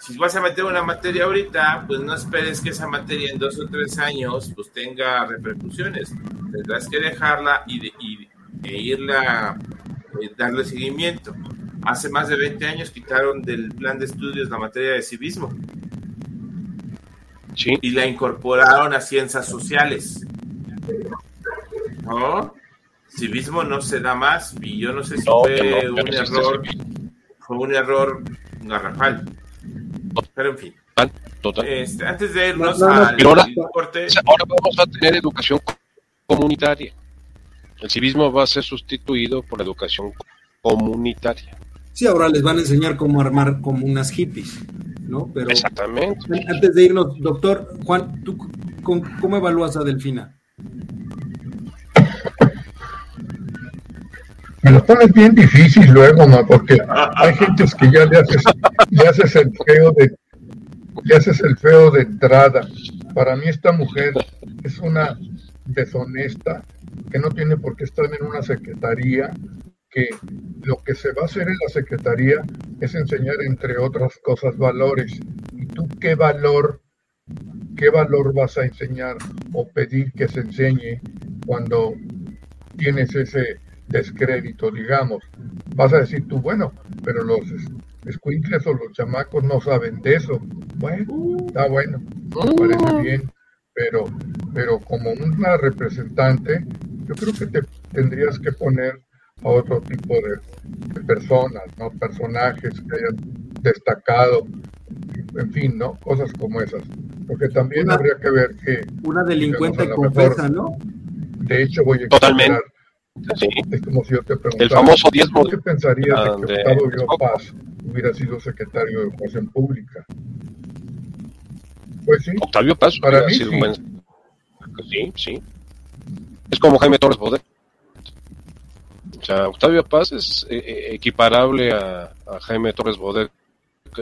si vas a meter una materia ahorita, pues no esperes que esa materia en dos o tres años pues tenga repercusiones. Tendrás que dejarla y, y e irla, eh, darle seguimiento. Hace más de 20 años quitaron del plan de estudios la materia de civismo. Sí. Y la incorporaron a ciencias sociales. ¿No? Civismo no se da más y yo no sé si fue un error, fue un error garrafal. Pero en fin. Este, antes de irnos al ahora, corte, ahora vamos a tener educación comunitaria. El civismo va a ser sustituido por la educación comunitaria. Sí, ahora les van a enseñar cómo armar como unas hippies, ¿no? Pero Exactamente. Antes de irnos, doctor Juan, ¿tú cómo evalúas a Delfina? Me lo pones bien difícil luego, ma, porque hay gente que ya le haces, le haces el feo de le haces el feo de entrada. Para mí esta mujer es una deshonesta que no tiene por qué estar en una secretaría, que lo que se va a hacer en la secretaría es enseñar entre otras cosas valores. ¿Y tú qué valor qué valor vas a enseñar o pedir que se enseñe cuando tienes ese descrédito, digamos. Vas a decir tú, bueno, pero los escuincles o los chamacos no saben de eso. Bueno, está bueno, me parece bien, pero, pero como una representante, yo creo que te tendrías que poner a otro tipo de, personas, ¿no? Personajes que hayan destacado, en fin, ¿no? Cosas como esas. Porque también habría que ver que... Una delincuente confesa, ¿no? De hecho, voy a Totalmente. Es como si yo te preguntara, el famoso diezmo ¿qué pensarías de que Octavio Paz hubiera sido secretario de Educación Pública? Pues sí. Octavio Paz para mí sí. Sí, sí. Es como Jaime Torres Bodet. O sea, Octavio Paz es eh, eh, equiparable a, Jaime Torres Bodet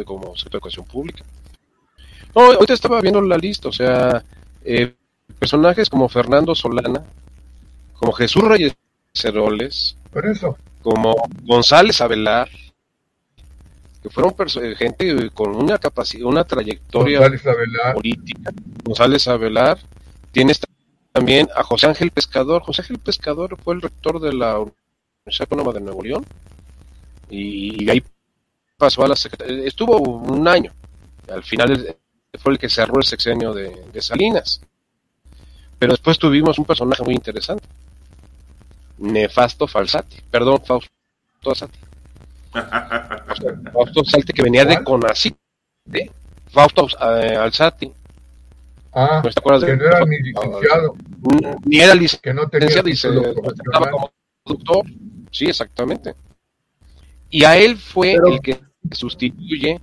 como secretario de Educación Pública. No, ahorita estaba viendo la lista, o sea, eh, personajes como Fernando Solana, como Jesús Reyes Ceroles, por eso. como González Avelar, que fueron gente con una capacidad, una trayectoria política. González Avelar, tienes también a José Ángel Pescador. José Ángel Pescador fue el rector de la Universidad Autónoma de Nuevo León y, ahí pasó a la secretaría. Estuvo un año. Al final fue el que cerró el sexenio de, Salinas. Pero después tuvimos un personaje muy interesante. Nefasto Falsati. Perdón, Fausto Falsati. Fausto Falsati que venía de Conacyt. Fausto eh, Alzati Ah, ¿No te acuerdas que no era ni licenciado. Ni era licenciado, que no tenía y se estaba como doctor. Sí, exactamente. Y a él fue el que sustituye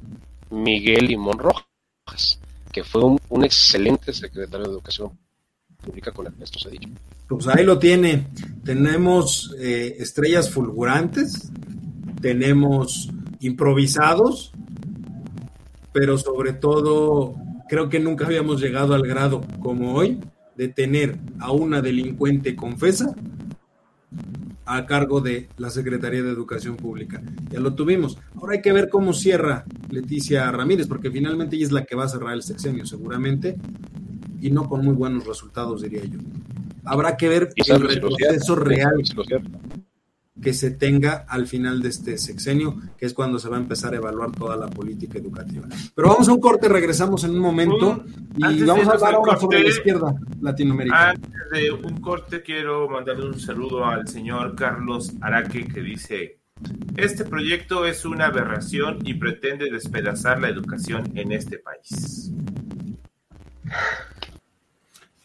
Miguel Limón Rojas, que fue un, excelente secretario de Educación Pública con Ernesto Cedillo. Pues ahí lo tiene. Tenemos eh, estrellas fulgurantes, tenemos improvisados, pero sobre todo Creo que nunca habíamos llegado al grado como hoy de tener a una delincuente confesa a cargo de la Secretaría de Educación Pública. Ya lo tuvimos. Ahora hay que ver cómo cierra Leticia Ramírez, porque finalmente ella es la que va a cerrar el sexenio, seguramente, y no con muy buenos resultados, diría yo. Habrá que ver el retroceso real que se tenga al final de este sexenio, que es cuando se va a empezar a evaluar toda la política educativa. Pero vamos a un corte, regresamos en un momento y vamos a hablar ahora sobre la izquierda latinoamericana. Antes de un corte, quiero mandarle un saludo al señor Carlos Araque que dice: Este proyecto es una aberración y pretende despedazar la educación en este país.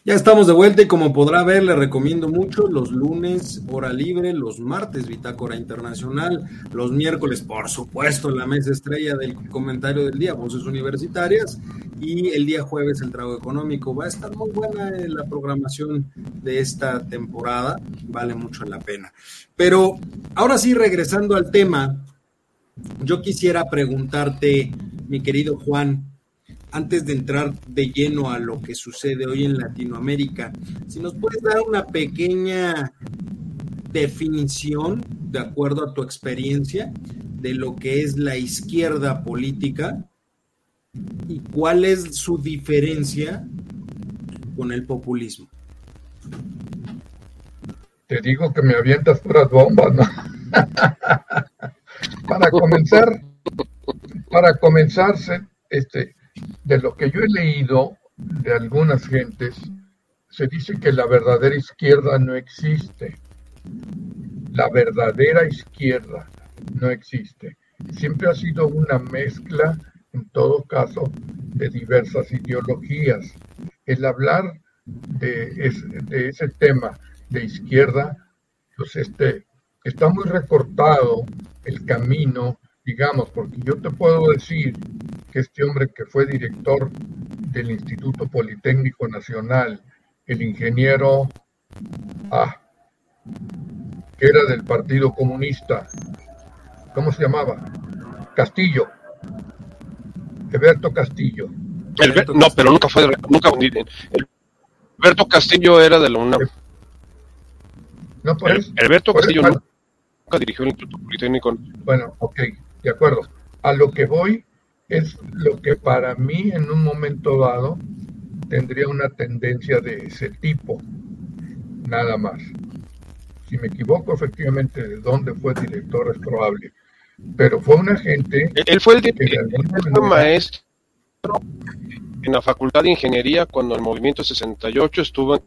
Ya estamos de vuelta y como podrá ver, le recomiendo mucho los lunes, hora libre, los martes, Bitácora Internacional, los miércoles, por supuesto, la mesa estrella del comentario del día, Voces Universitarias, y el día jueves, el trago económico. Va a estar muy buena la programación de esta temporada, vale mucho la pena. Pero ahora sí, regresando al tema, yo quisiera preguntarte, mi querido Juan, antes de entrar de lleno a lo que sucede hoy en Latinoamérica, si nos puedes dar una pequeña definición, de acuerdo a tu experiencia, de lo que es la izquierda política y cuál es su diferencia con el populismo. Te digo que me avientas puras bombas, ¿no? para comenzar, para comenzarse, este, de lo que yo he leído de algunas gentes, se dice que la verdadera izquierda no existe. La verdadera izquierda no existe. Siempre ha sido una mezcla, en todo caso, de diversas ideologías. El hablar de, de ese tema de izquierda, pues este, está muy recortado el camino, digamos, porque yo te puedo decir este hombre que fue director del Instituto Politécnico Nacional, el ingeniero ah, que era del Partido Comunista, ¿cómo se llamaba? Castillo, Alberto Castillo. no, pero nunca fue, nunca Alberto Castillo era de la UNAM. No, pues, Alberto Castillo nunca dirigió el Instituto Politécnico. Bueno, ok, de acuerdo. A lo que voy es lo que para mí en un momento dado tendría una tendencia de ese tipo, nada más. Si me equivoco efectivamente de dónde fue director es probable, pero fue un agente... Él fue el, director maestro en la Facultad de Ingeniería cuando el movimiento 68 estuvo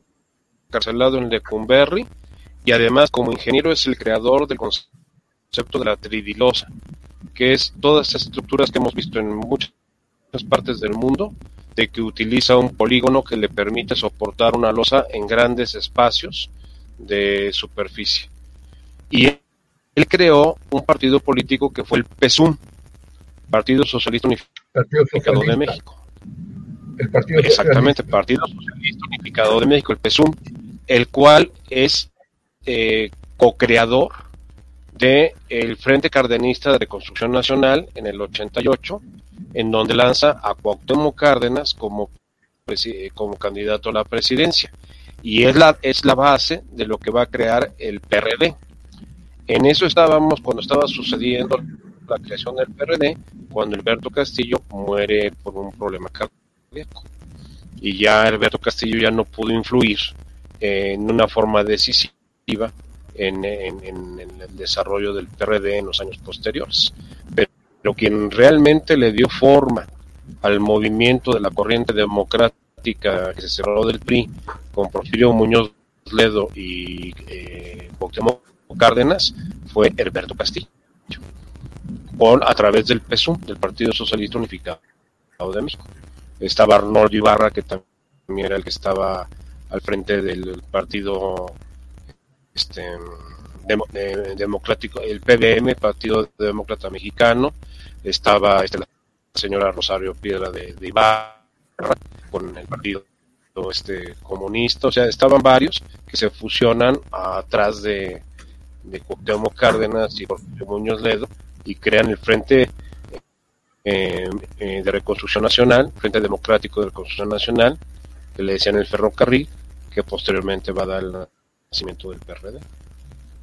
encarcelado en Lecumberri y además como ingeniero es el creador del concepto de la tridilosa, que es todas esas estructuras que hemos visto en muchas partes del mundo, de que utiliza un polígono que le permite soportar una losa en grandes espacios de superficie. Y él creó un partido político que fue el PSUM, Partido Socialista Unificado de México. El Partido Exactamente, Partido Socialista Unificado de México, el PSUM, el cual es eh, co-creador de el Frente Cardenista de Reconstrucción Nacional en el 88, en donde lanza a Cuauhtémoc Cárdenas como como candidato a la presidencia. Y es la, es la base de lo que va a crear el PRD. En eso estábamos cuando estaba sucediendo la creación del PRD, cuando Alberto Castillo muere por un problema cardíaco. Y ya Alberto Castillo ya no pudo influir en una forma decisiva en, el desarrollo del PRD en los años posteriores. Pero quien realmente le dio forma al movimiento de la corriente democrática que se cerró del PRI con Porfirio Muñoz Ledo y eh, Cárdenas fue Herberto Castillo a través del PSUM, del Partido Socialista Unificado de México. Estaba Arnold Ibarra, que también era el que estaba al frente del partido este, democrático, el PBM, Partido Demócrata Mexicano, estaba este, la señora Rosario Piedra de, Ibarra con el partido este comunista, o sea, estaban varios que se fusionan atrás de, de Cuauhtémoc Cárdenas y Muñoz Ledo y crean el Frente eh, eh, de Reconstrucción Nacional, Frente Democrático de Reconstrucción Nacional, que le decían el ferrocarril, que posteriormente va a dar el nacimiento del PRD.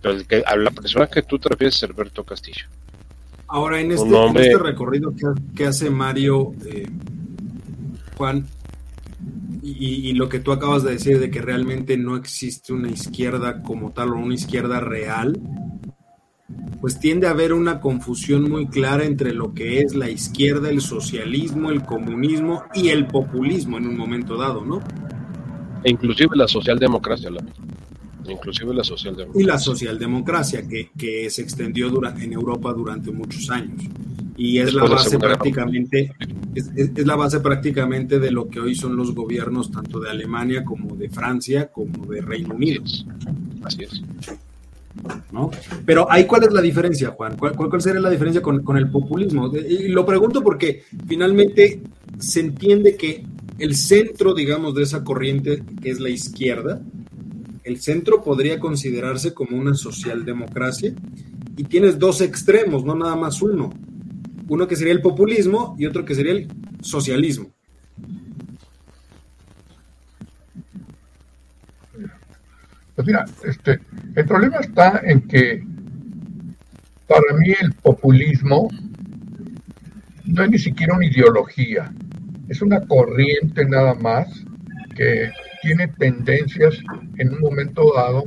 Pero el que, a la persona que tú te refieres es Alberto Castillo. Ahora, en este, este recorrido que, hace Mario, eh, Juan, y, y, lo que tú acabas de decir de que realmente no existe una izquierda como tal o una izquierda real, pues tiende a haber una confusión muy clara entre lo que es la izquierda, el socialismo, el comunismo y el populismo en un momento dado, ¿no? E inclusive la socialdemocracia, la, inclusive la socialdemocracia. Y la socialdemocracia, que, que se extendió en Europa durante muchos años. Y es la base prácticamente, es, es, la base prácticamente de lo que hoy son los gobiernos tanto de Alemania como de Francia como de Reino Unido. Así es. ¿no? Pero ahí, ¿cuál es la diferencia, Juan? ¿Cuál, cuál sería la diferencia con, el populismo? Y lo pregunto porque finalmente se entiende que el centro, digamos, de esa corriente, que es la izquierda, el centro podría considerarse como una socialdemocracia y tienes dos extremos, no nada más uno. Uno que sería el populismo y otro que sería el socialismo. Pues mira, este, el problema está en que para mí el populismo no es ni siquiera una ideología, es una corriente nada más que tiene tendencias en un momento dado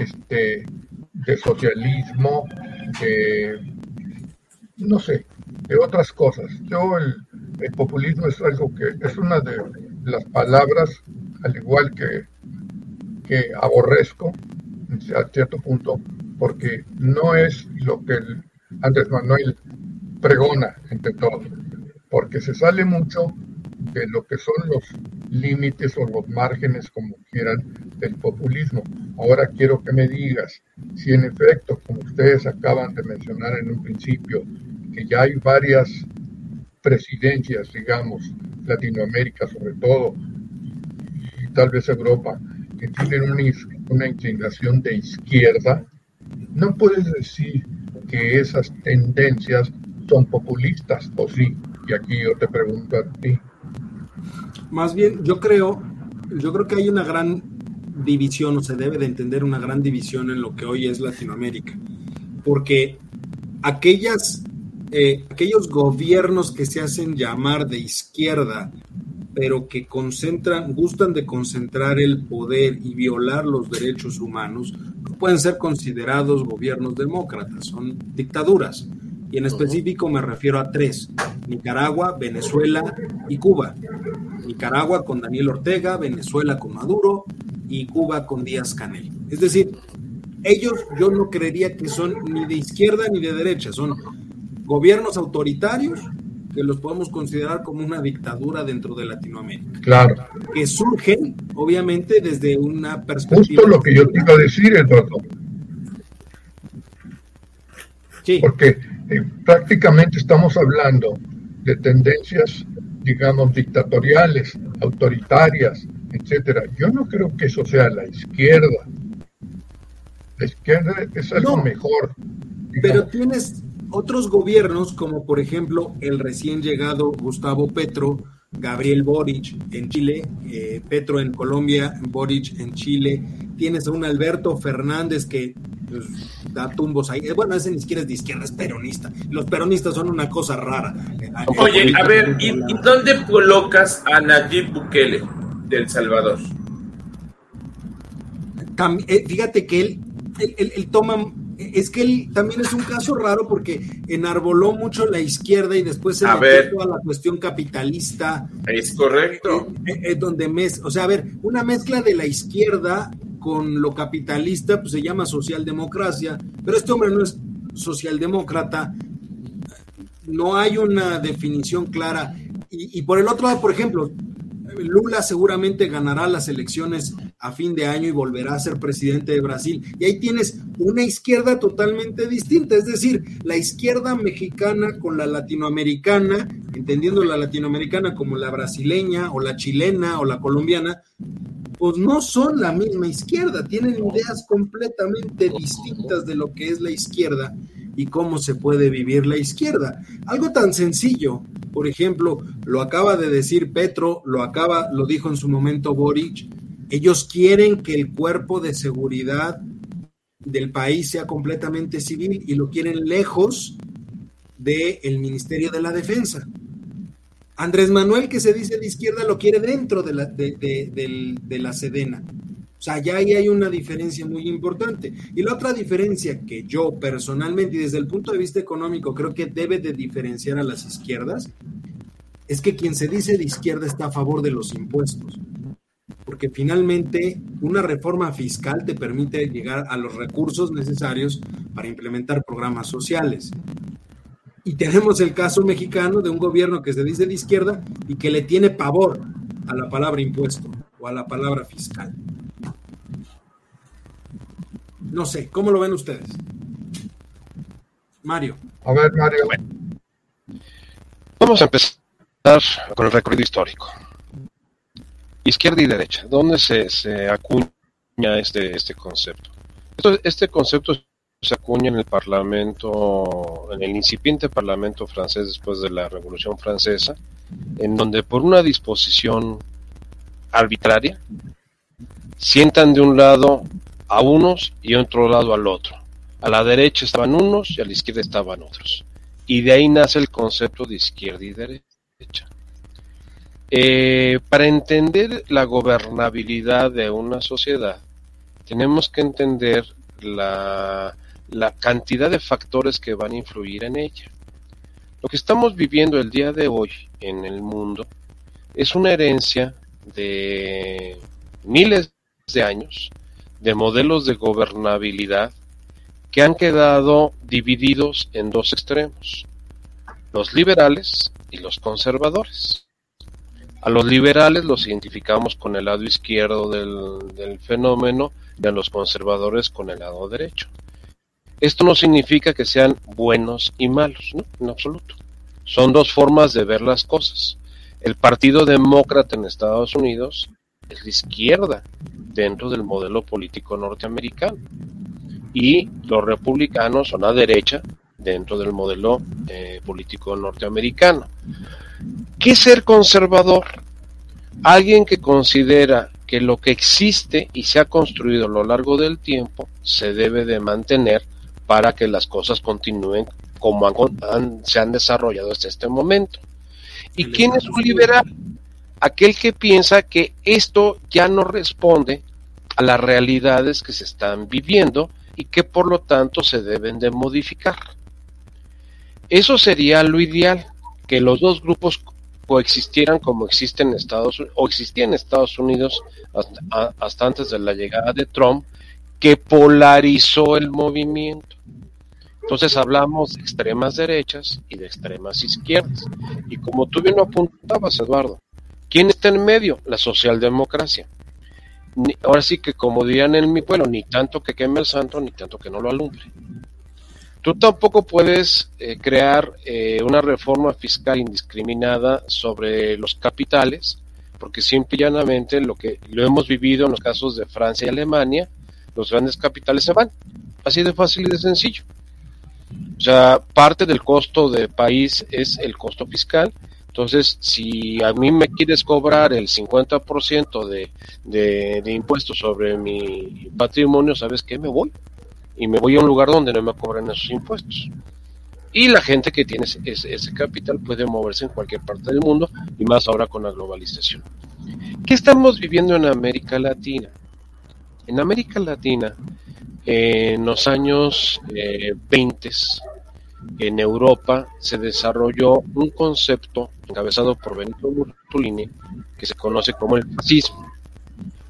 este, de socialismo, de, no sé, de otras cosas. Yo el, el populismo es algo que es una de las palabras, al igual que que aborrezco a cierto punto, porque no es lo que Andrés Manuel pregona entre todos, porque se sale mucho de lo que son los límites o los márgenes, como quieran, del populismo. Ahora quiero que me digas si en efecto, como ustedes acaban de mencionar en un principio, que ya hay varias presidencias, digamos, Latinoamérica sobre todo, y tal vez Europa, que tienen una, inclinación de izquierda, no puedes decir que esas tendencias son populistas, o sí, y aquí yo te pregunto a ti. Más bien, yo creo, yo creo que hay una gran división, o se debe de entender una gran división en lo que hoy es Latinoamérica, porque aquellas, eh, aquellos gobiernos que se hacen llamar de izquierda pero que concentran, gustan de concentrar el poder y violar los derechos humanos, no pueden ser considerados gobiernos demócratas, son dictaduras. Y en específico me refiero a tres, Nicaragua, Venezuela y Cuba. Nicaragua con Daniel Ortega, Venezuela con Maduro y Cuba con Díaz Canel. Es decir, ellos yo no creería que son ni de izquierda ni de derecha, son gobiernos autoritarios que los podemos considerar como una dictadura dentro de Latinoamérica. Claro. Que surgen, obviamente, desde una perspectiva. Justo lo que yo te iba a decir, Eduardo. Sí. Porque eh, prácticamente estamos hablando de tendencias, digamos, dictatoriales, autoritarias, etcétera. Yo no creo que eso sea la izquierda. La izquierda es algo mejor. Pero tienes otros gobiernos, como por ejemplo el recién llegado Gustavo Petro, Gabriel Boric en Chile, eh, Petro en Colombia, Boric en Chile, tienes a un Alberto Fernández que pues, da tumbos ahí. Bueno, ese ni siquiera es de izquierda, es peronista. Los peronistas son una cosa rara. Oye, a ver, ¿y, dónde colocas a Nayib Bukele del Salvador? Eh, fíjate que él, él, toma es que él también es un caso raro porque enarboló mucho la izquierda y después se a metió a la cuestión capitalista. Es correcto. Es, eh, donde mes, o sea, a ver, una mezcla de la izquierda con lo capitalista, pues se llama socialdemocracia, pero este hombre no es socialdemócrata, no hay una definición clara. Y, por el otro lado, por ejemplo, Lula seguramente ganará las elecciones a fin de año y volverá a ser presidente de Brasil. Y ahí tienes una izquierda totalmente distinta, es decir, la izquierda mexicana con la latinoamericana, entendiendo la latinoamericana como la brasileña o la chilena o la colombiana, pues no son la misma izquierda, tienen ideas completamente distintas de lo que es la izquierda y cómo se puede vivir la izquierda. Algo tan sencillo, por ejemplo, lo acaba de decir Petro, lo acaba, lo dijo en su momento Boric, ellos quieren que el cuerpo de seguridad del país sea completamente civil y lo quieren lejos del Ministerio de la Defensa. Andrés Manuel, que se dice de izquierda, lo quiere dentro de la, de, la Sedena. O sea, ya ahí hay una diferencia muy importante. Y la otra diferencia que yo personalmente y desde el punto de vista económico creo que debe de diferenciar a las izquierdas es que quien se dice de izquierda está a favor de los impuestos. Porque finalmente una reforma fiscal te permite llegar a los recursos necesarios para implementar programas sociales. Y tenemos el caso mexicano de un gobierno que se dice de izquierda y que le tiene pavor a la palabra impuesto o a la palabra fiscal. No sé, ¿cómo lo ven ustedes? Mario. A ver, Mario. Vamos a empezar con el recorrido histórico. Izquierda y derecha. ¿Dónde se, se acuña este, este concepto? este concepto se acuña en el Parlamento, en el incipiente Parlamento francés después de la Revolución Francesa, en donde por una disposición arbitraria sientan de un lado a unos y otro lado al otro. A la derecha estaban unos y a la izquierda estaban otros. Y de ahí nace el concepto de izquierda y derecha. Eh, para entender la gobernabilidad de una sociedad, tenemos que entender la la cantidad de factores que van a influir en ella. Lo que estamos viviendo el día de hoy en el mundo es una herencia de miles de años de modelos de gobernabilidad que han quedado divididos en dos extremos, los liberales y los conservadores. A los liberales los identificamos con el lado izquierdo del, fenómeno y a los conservadores con el lado derecho. Esto no significa que sean buenos y malos, ¿no? En absoluto. Son dos formas de ver las cosas. El Partido Demócrata en Estados Unidos es de izquierda dentro del modelo político norteamericano y los republicanos son a derecha dentro del modelo eh, político norteamericano. ¿Qué es ser conservador? Alguien que considera que lo que existe y se ha construido a lo largo del tiempo se debe de mantener para que las cosas continúen como se han desarrollado hasta este momento. ¿Y quién es un liberal? Aquel que piensa que esto ya no responde a las realidades que se están viviendo y que por lo tanto se deben de modificar. Eso sería lo ideal, que los dos grupos coexistieran como existen en Estados o existían en Estados Unidos hasta, hasta antes de la llegada de Trump, que polarizó el movimiento. Entonces hablamos de extremas derechas y de extremas izquierdas. Y como tú bien lo apuntabas, Eduardo, ¿quién está en medio? La socialdemocracia. ahora sí que como dirían en mi pueblo, ni tanto que queme el santo, ni tanto que no lo alumbre. Tú tampoco puedes eh, crear eh, una reforma fiscal indiscriminada sobre los capitales, porque simple y llanamente lo que lo hemos vivido en los casos de Francia y Alemania, los grandes capitales se van. Así de fácil y de sencillo. O sea, parte del costo del país es el costo fiscal Entonces, si a mí me quieres cobrar el 50% de, de, impuestos sobre mi patrimonio, ¿sabes qué? Me voy. Y me voy a un lugar donde no me cobran esos impuestos. Y la gente que tiene ese, ese, capital puede moverse en cualquier parte del mundo y más ahora con la globalización. ¿Qué estamos viviendo en América Latina? En América Latina, en los años 20, eh, en Europa se desarrolló un concepto encabezado por Benito Mussolini que se conoce como el fascismo.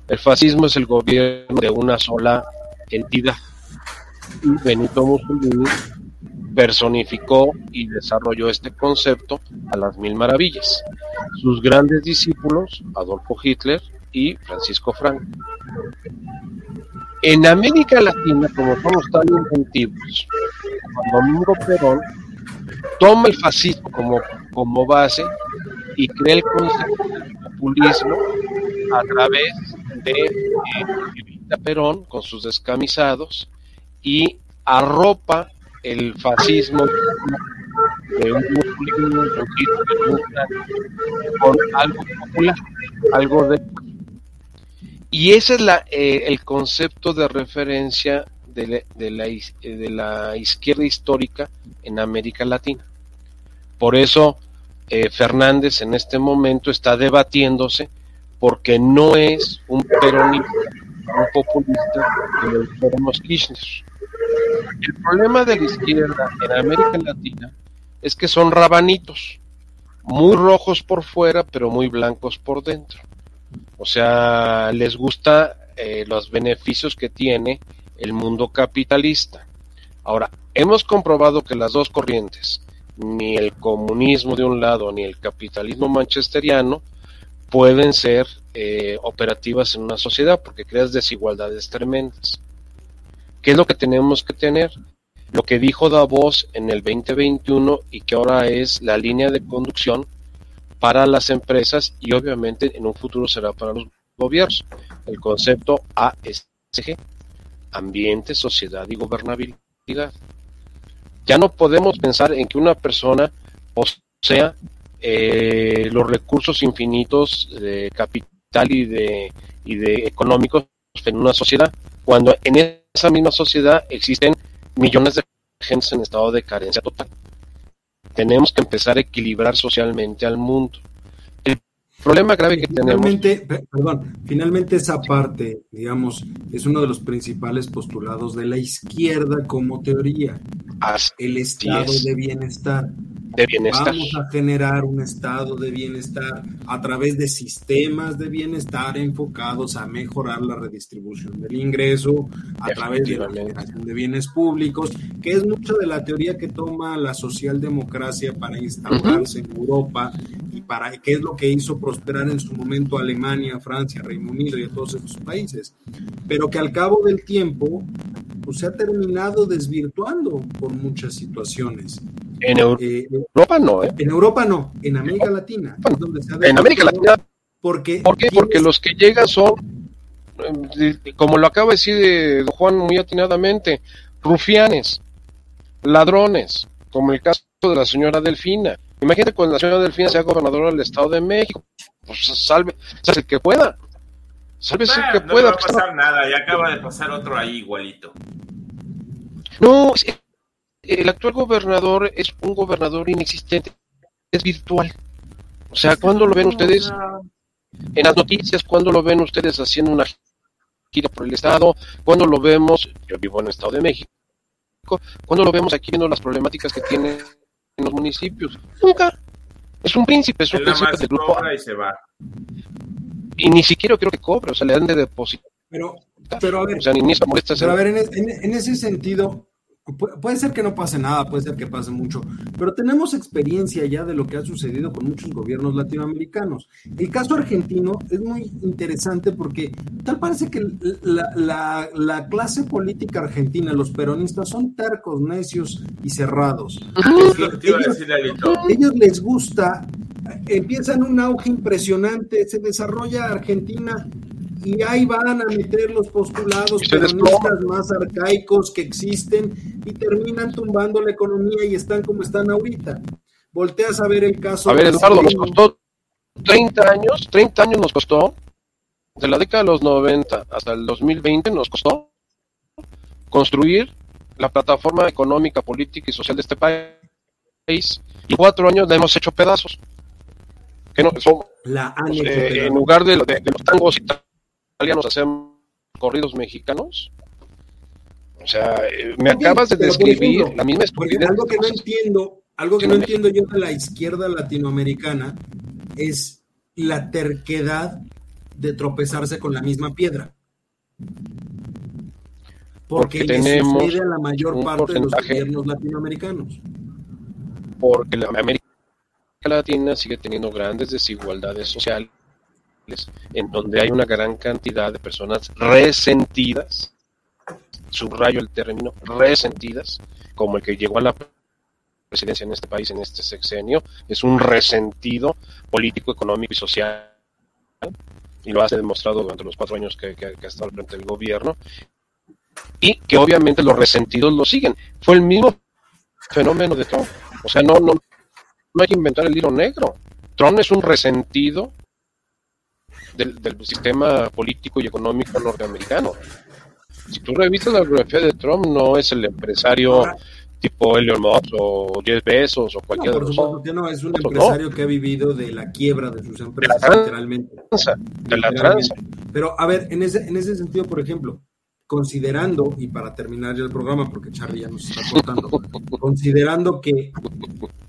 El fascismo es el gobierno de una sola entidad. Y Benito Mussolini personificó y desarrolló este concepto a las mil maravillas. Sus grandes discípulos, Adolfo Hitler y Francisco Franco. En América Latina, como somos tan inventivos, Domingo Perón toma el fascismo como, como base y crea el concepto del populismo a través de eh, Perón con sus descamisados y arropa el fascismo de un con algo popular, algo de y ese es la, eh, el concepto de referencia de, la, de, la, de, la, izquierda histórica en América Latina. Por eso eh, Fernández en este momento está debatiéndose porque no es un peronista, un populista como el Kirchner. El problema de la izquierda en América Latina es que son rabanitos, muy rojos por fuera, pero muy blancos por dentro. O sea, les gusta eh, los beneficios que tiene el mundo capitalista. Ahora, hemos comprobado que las dos corrientes, ni el comunismo de un lado ni el capitalismo manchesteriano, pueden ser eh, operativas en una sociedad porque creas desigualdades tremendas. ¿Qué es lo que tenemos que tener? Lo que dijo Davos en el 2021 y que ahora es la línea de conducción para las empresas y obviamente en un futuro será para los gobiernos. El concepto ASG, ambiente, sociedad y gobernabilidad. Ya no podemos pensar en que una persona posea eh, los recursos infinitos de capital y de, y de económicos en una sociedad, cuando en esa misma sociedad existen millones de gente en estado de carencia total. Tenemos que empezar a equilibrar socialmente al mundo. Problema grave que finalmente, tenemos... Perdón, finalmente esa parte, digamos, es uno de los principales postulados de la izquierda como teoría. el estado de bienestar. De bienestar. Vamos a generar un estado de bienestar a través de sistemas de bienestar enfocados a mejorar la redistribución del ingreso, a través de la generación de bienes públicos, que es mucho de la teoría que toma la socialdemocracia para instaurarse en Europa y para qué es lo que hizo prosperar en su momento Alemania, Francia, Reino Unido y a todos esos países. Pero que al cabo del tiempo pues, se ha terminado desvirtuando por muchas situaciones. En eh, Europa no, ¿eh? En Europa no, en América Latina. en América Latina. Porque, ¿Por qué? Porque los que llegan son, eh, como lo acaba de decir Juan muy atinadamente, rufianes, ladrones, como el caso de la señora Delfina. Imagínate cuando la señora Delfina sea gobernadora del Estado de México. Pues salve, el que pueda. Salve el que pueda. No va a pasar nada, ya acaba de pasar otro ahí igualito. No, el actual gobernador es un gobernador inexistente, es virtual. O sea, ¿cuándo lo ven ustedes en las noticias? ¿Cuándo lo ven ustedes haciendo una gira por el Estado? ¿Cuándo lo vemos? Yo vivo en el Estado de México. ¿Cuándo lo vemos aquí viendo las problemáticas que tienen en los municipios? Nunca. Es un príncipe, es un príncipe del grupo. Y, se va. y ni siquiera creo que cobre, o sea, le dan de depósito. Pero, pero a ver, o sea, ni, ni se molesta pero a ver, en ese sentido, puede ser que no pase nada, puede ser que pase mucho, pero tenemos experiencia ya de lo que ha sucedido con muchos gobiernos latinoamericanos. El caso argentino es muy interesante porque tal parece que la, clase política argentina, los peronistas, son tercos, necios y cerrados. ellos les gusta, empiezan un auge impresionante, se desarrolla Argentina y ahí van a meter los postulados peronistas más arcaicos que existen y terminan tumbando la economía y están como están ahorita. volteas a ver el caso. A ver, Eduardo, nos costó 30 años, 30 años nos costó, de la década de los 90 hasta el 2020 nos costó construir la plataforma económica, política y social de este país. Y cuatro años la hemos hecho pedazos. Que no, son, la eh, en lugar de, de, los tangos italianos hacer corridos mexicanos. O sea, eh, me acabas de describir la misma Algo que no entiendo, algo que no entiendo yo de la izquierda latinoamericana es la terquedad de tropezarse con la misma piedra. Porque, tenemos a la mayor parte de los gobiernos latinoamericanos. Porque la América Latina sigue teniendo grandes desigualdades sociales, en donde hay una gran cantidad de personas resentidas, subrayo el término, resentidas, como el que llegó a la presidencia en este país en este sexenio, es un resentido político, económico y social, y lo ha demostrado durante los cuatro años que, ha estado al frente del gobierno, y que obviamente los resentidos lo siguen. Fue el mismo fenómeno de Trump. O sea, no, no, no hay que inventar el hilo negro. Trump es un resentido del, sistema político y económico norteamericano. Si tú revisas la biografía de Trump, no es el empresario tipo Elon Musk o Jeff Bezos o cualquier no, por supuesto que no, es un empresario que ha vivido de la quiebra de sus empresas, literalmente. De la tranza. Pero a ver, en ese, en ese sentido, por ejemplo, considerando, y para terminar ya el programa, porque Charlie ya nos está cortando, considerando que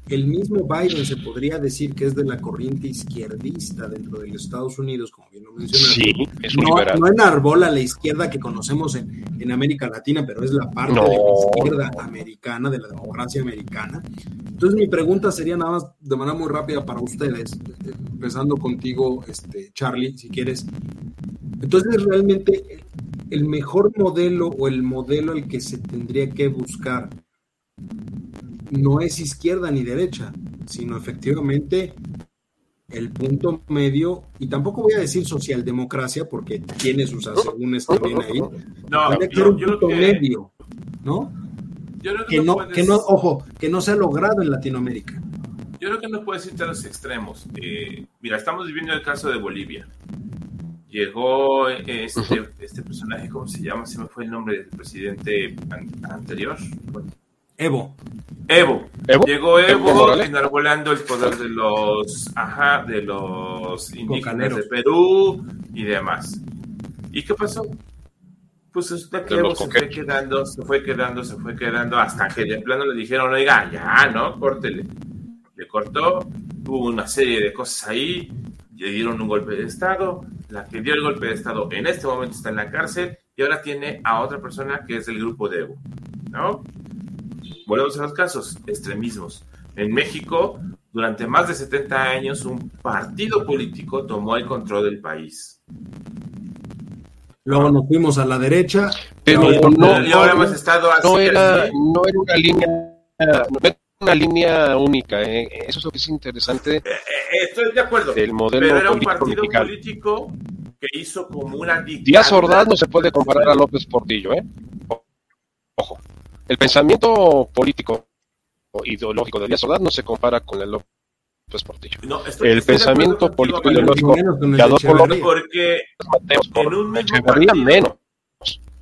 el mismo Biden se podría decir que es de la corriente izquierdista dentro de los Estados Unidos, como bien lo mencionaste. Sí, es un no, liberal. no enarbola la izquierda que conocemos en, en América Latina, pero es la parte de la izquierda americana, de la democracia americana. Entonces mi pregunta sería nada más de manera muy rápida para ustedes, empezando contigo, este, Charlie, si quieres. Entonces realmente el mejor modelo o el modelo al que se tendría que buscar no es izquierda ni derecha, sino efectivamente el punto medio, y tampoco voy a decir socialdemocracia porque tiene sus asegúnes también ahí. No, que ser un punto medio, ¿no? que, no, que no, ojo, que no se ha logrado en Latinoamérica. Yo creo que no puedes ir a los extremos. Eh, mira, estamos viviendo el caso de Bolivia llegó este, este personaje, ¿cómo se llama? Se me fue el nombre del presidente anterior. Evo. Evo. Llegó Evo, enarbolando el poder de los, ajá, de los indígenas de Perú y demás. ¿Y qué pasó? Pues resulta que Evo se fue quedando, se fue quedando, se fue quedando, hasta que de plano le dijeron, oiga, ya, ¿no? Córtele. Le cortó, hubo una serie de cosas ahí, dieron un golpe de Estado, la que dio el golpe de Estado en este momento está en la cárcel y ahora tiene a otra persona que es del grupo de Evo, ¿no? Volvemos a los casos, extremismos. En México, durante más de 70 años, un partido político tomó el control del país. Luego nos fuimos a la derecha, pero no, estado no, era, no era una línea, una línea única. ¿eh? Eso es lo que es interesante. Eh, eh, estoy de acuerdo. El modelo pero era un partido político que hizo como una dictadura. Díaz Ordaz no se puede comparar a López Portillo, ¿eh? Ojo. El pensamiento político o ideológico de Díaz Ordaz no se compara con el López Portillo. No, el pensamiento político ideológico de Adolfo López porque en un mismo menos.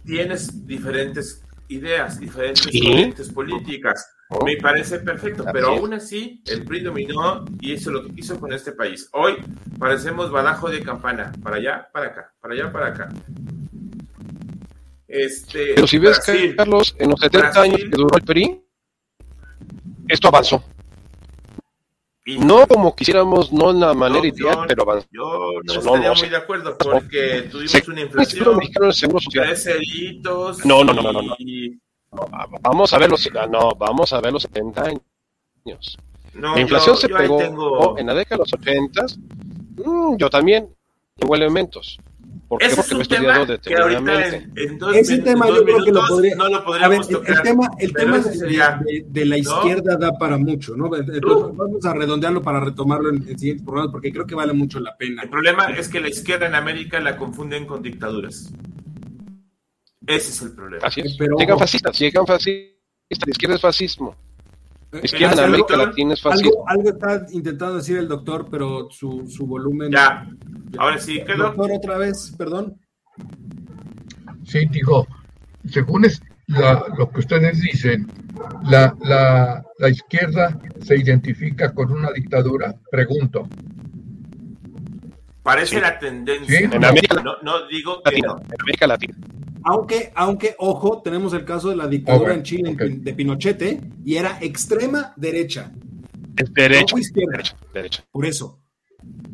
tienes diferentes ideas, diferentes políticas me parece perfecto, pero aún así el PRI dominó y hizo lo que quiso con este país. Hoy parecemos badajo de campana, para allá, para acá, para allá, para acá. Este, pero si ves, que Carlos, en los 70 años que duró el PRI, esto avanzó. Y no como quisiéramos, no en la manera ideal, pero avanzó. Yo no estaría muy de acuerdo porque tuvimos una inflación, tres ceritos no, no, no, no, no, no. Vamos a ver los, no, vamos a ver los 70 años. la inflación se pegó en la década de los 80. Mm, yo también, tengo elementos. ¿Por qué? Porque lo he estudiado detenidamente. Ese tema yo creo que lo podría, no lo podríamos a ver, tocar. El tema, el tema de, de, la izquierda da para mucho, ¿no? vamos a redondearlo para retomarlo en, el siguiente programa porque creo que vale mucho la pena. El problema es que la izquierda en América la confunden con dictaduras. Ese es el problema. Así es. Pero, llegan fascistas, llegan fascistas, la izquierda es fascismo. Izquierda en América Latina es fácil. Algo, está intentando decir el doctor, pero su, su volumen. Ya, ahora sí, ¿qué Doctor, otra vez, perdón. Sí, dijo, según es lo que ustedes dicen, la, la, la izquierda se identifica con una dictadura. Pregunto. Parece la tendencia. En América no, no digo que Latina, En América Latina. Aunque, aunque, ojo, tenemos el caso de la dictadura en Chile de Pinochet ¿eh? y era extrema derecha. Es derecha, derecha, derecha, Por eso.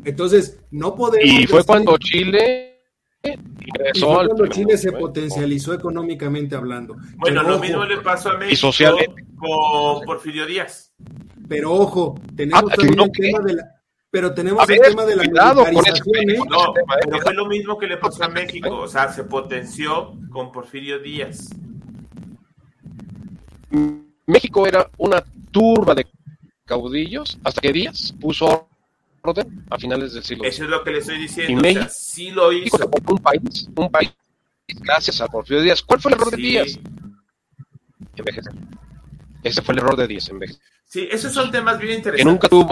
Entonces, no podemos. Y fue cuando Chile ingresó y fue cuando Chile se potencializó económicamente hablando. Bueno, lo mismo le pasó a México y socialmente. con Porfirio Díaz. Pero ojo, tenemos ah, también el tema de la, pero tenemos el tema de la militarización. ¿eh? No, pero fue lo mismo que le pasó a México, o sea, se potenció con Porfirio Díaz. México era una turba de caudillos hasta que Díaz puso orden a finales del siglo. Eso es lo que le estoy diciendo. Y México, sí lo hizo. Un país, un país, gracias a Porfirio Díaz. ¿Cuál fue el error de Díaz? Envejecer. Ese fue el error de Díaz, envejecer. Sí, esos son temas bien interesantes. Que nunca tuvo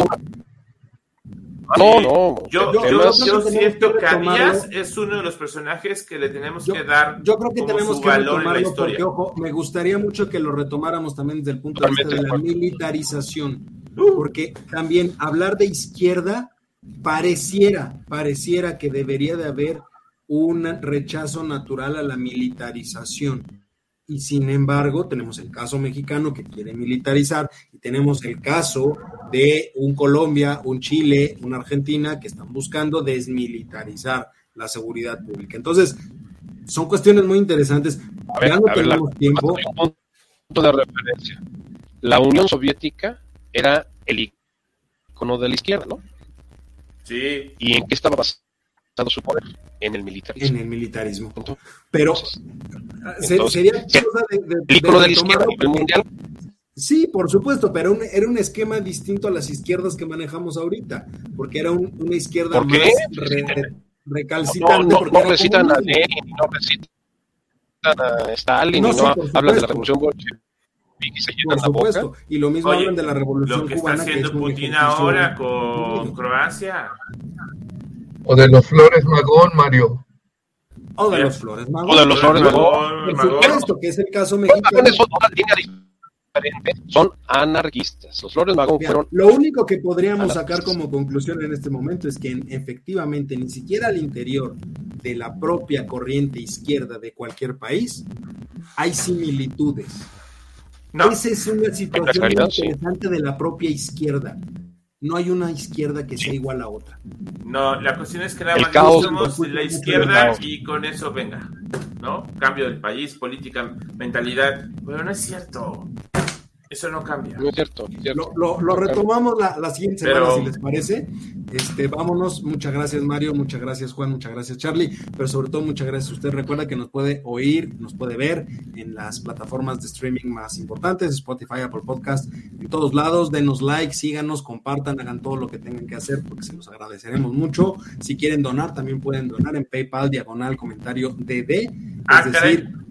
no, no. Yo, yo, yo siento que Díaz es uno de los personajes que le tenemos que dar. Yo creo que tenemos que retomarlo porque, ojo, me gustaría mucho que lo retomáramos también desde el punto de vista de la militarización. Uh. Porque también hablar de izquierda pareciera, pareciera que debería de haber un rechazo natural a la militarización y sin embargo tenemos el caso mexicano que quiere militarizar y tenemos el caso de un Colombia, un Chile, una Argentina que están buscando desmilitarizar la seguridad pública. Entonces, son cuestiones muy interesantes. ya no tenemos tiempo. punto de referencia. La Unión Soviética era el icono de la izquierda, ¿no? Sí. ¿Y en qué estaba basado su poder? En el militarismo. En el militarismo. Pero sería cosa de, de, el de, la izquierda a mundial Sí, por supuesto, pero era un esquema distinto a las izquierdas que manejamos ahorita, porque era una izquierda más recalcitrante. No, no, recitan a Lenin, no recitan a Stalin, no, no hablan de la revolución bolchevique. Por supuesto, y lo mismo hablan de la revolución lo que cubana. Está haciendo Putin ahora con Croacia. O de los Flores Magón, Mario. O de los Flores Magón. O de los Flores Magón. Por supuesto, que es el caso mexicano son anarquistas. Los Flores Magón fueron. Lo único que podríamos sacar como conclusión en este momento es que efectivamente ni siquiera al interior de la propia corriente izquierda de cualquier país hay similitudes. Esa es una situación interesante de la propia izquierda. No hay una izquierda que sea igual a otra. No, la cuestión es que nada más somos la izquierda y con eso venga, ¿no? Cambio del país, política, mentalidad. Pero no es cierto. Eso no cambia. No es cierto. Lo, retomamos la, siguiente semana, si les parece. Este, vámonos. Muchas gracias, Mario. Muchas gracias, Juan. Muchas gracias, Charlie. Pero sobre todo, muchas gracias a usted. Recuerda que nos puede oír, nos puede ver en las plataformas de streaming más importantes, Spotify, Apple Podcast, en todos lados. Denos like, síganos, compartan, hagan todo lo que tengan que hacer porque se los agradeceremos mucho. Si quieren donar, también pueden donar en PayPal, diagonal, comentario DD. Ah, es decir,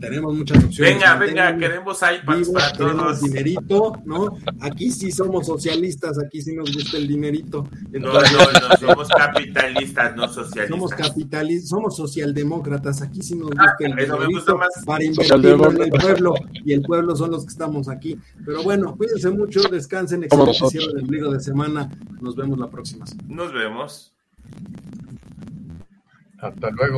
tenemos muchas opciones. Venga, venga, queremos ahí para todos. dinerito, ¿no? Aquí sí somos socialistas, aquí sí nos gusta el dinerito. no, no, no, somos capitalistas, no socialistas. Somos capitalistas, somos socialdemócratas, aquí sí nos gusta el dinerito me gusta más. para invertirlo en el pueblo, y el pueblo son los que estamos aquí. Pero bueno, cuídense mucho, descansen, excelente cierre del libro de semana, nos vemos la próxima. Nos vemos. Hasta luego.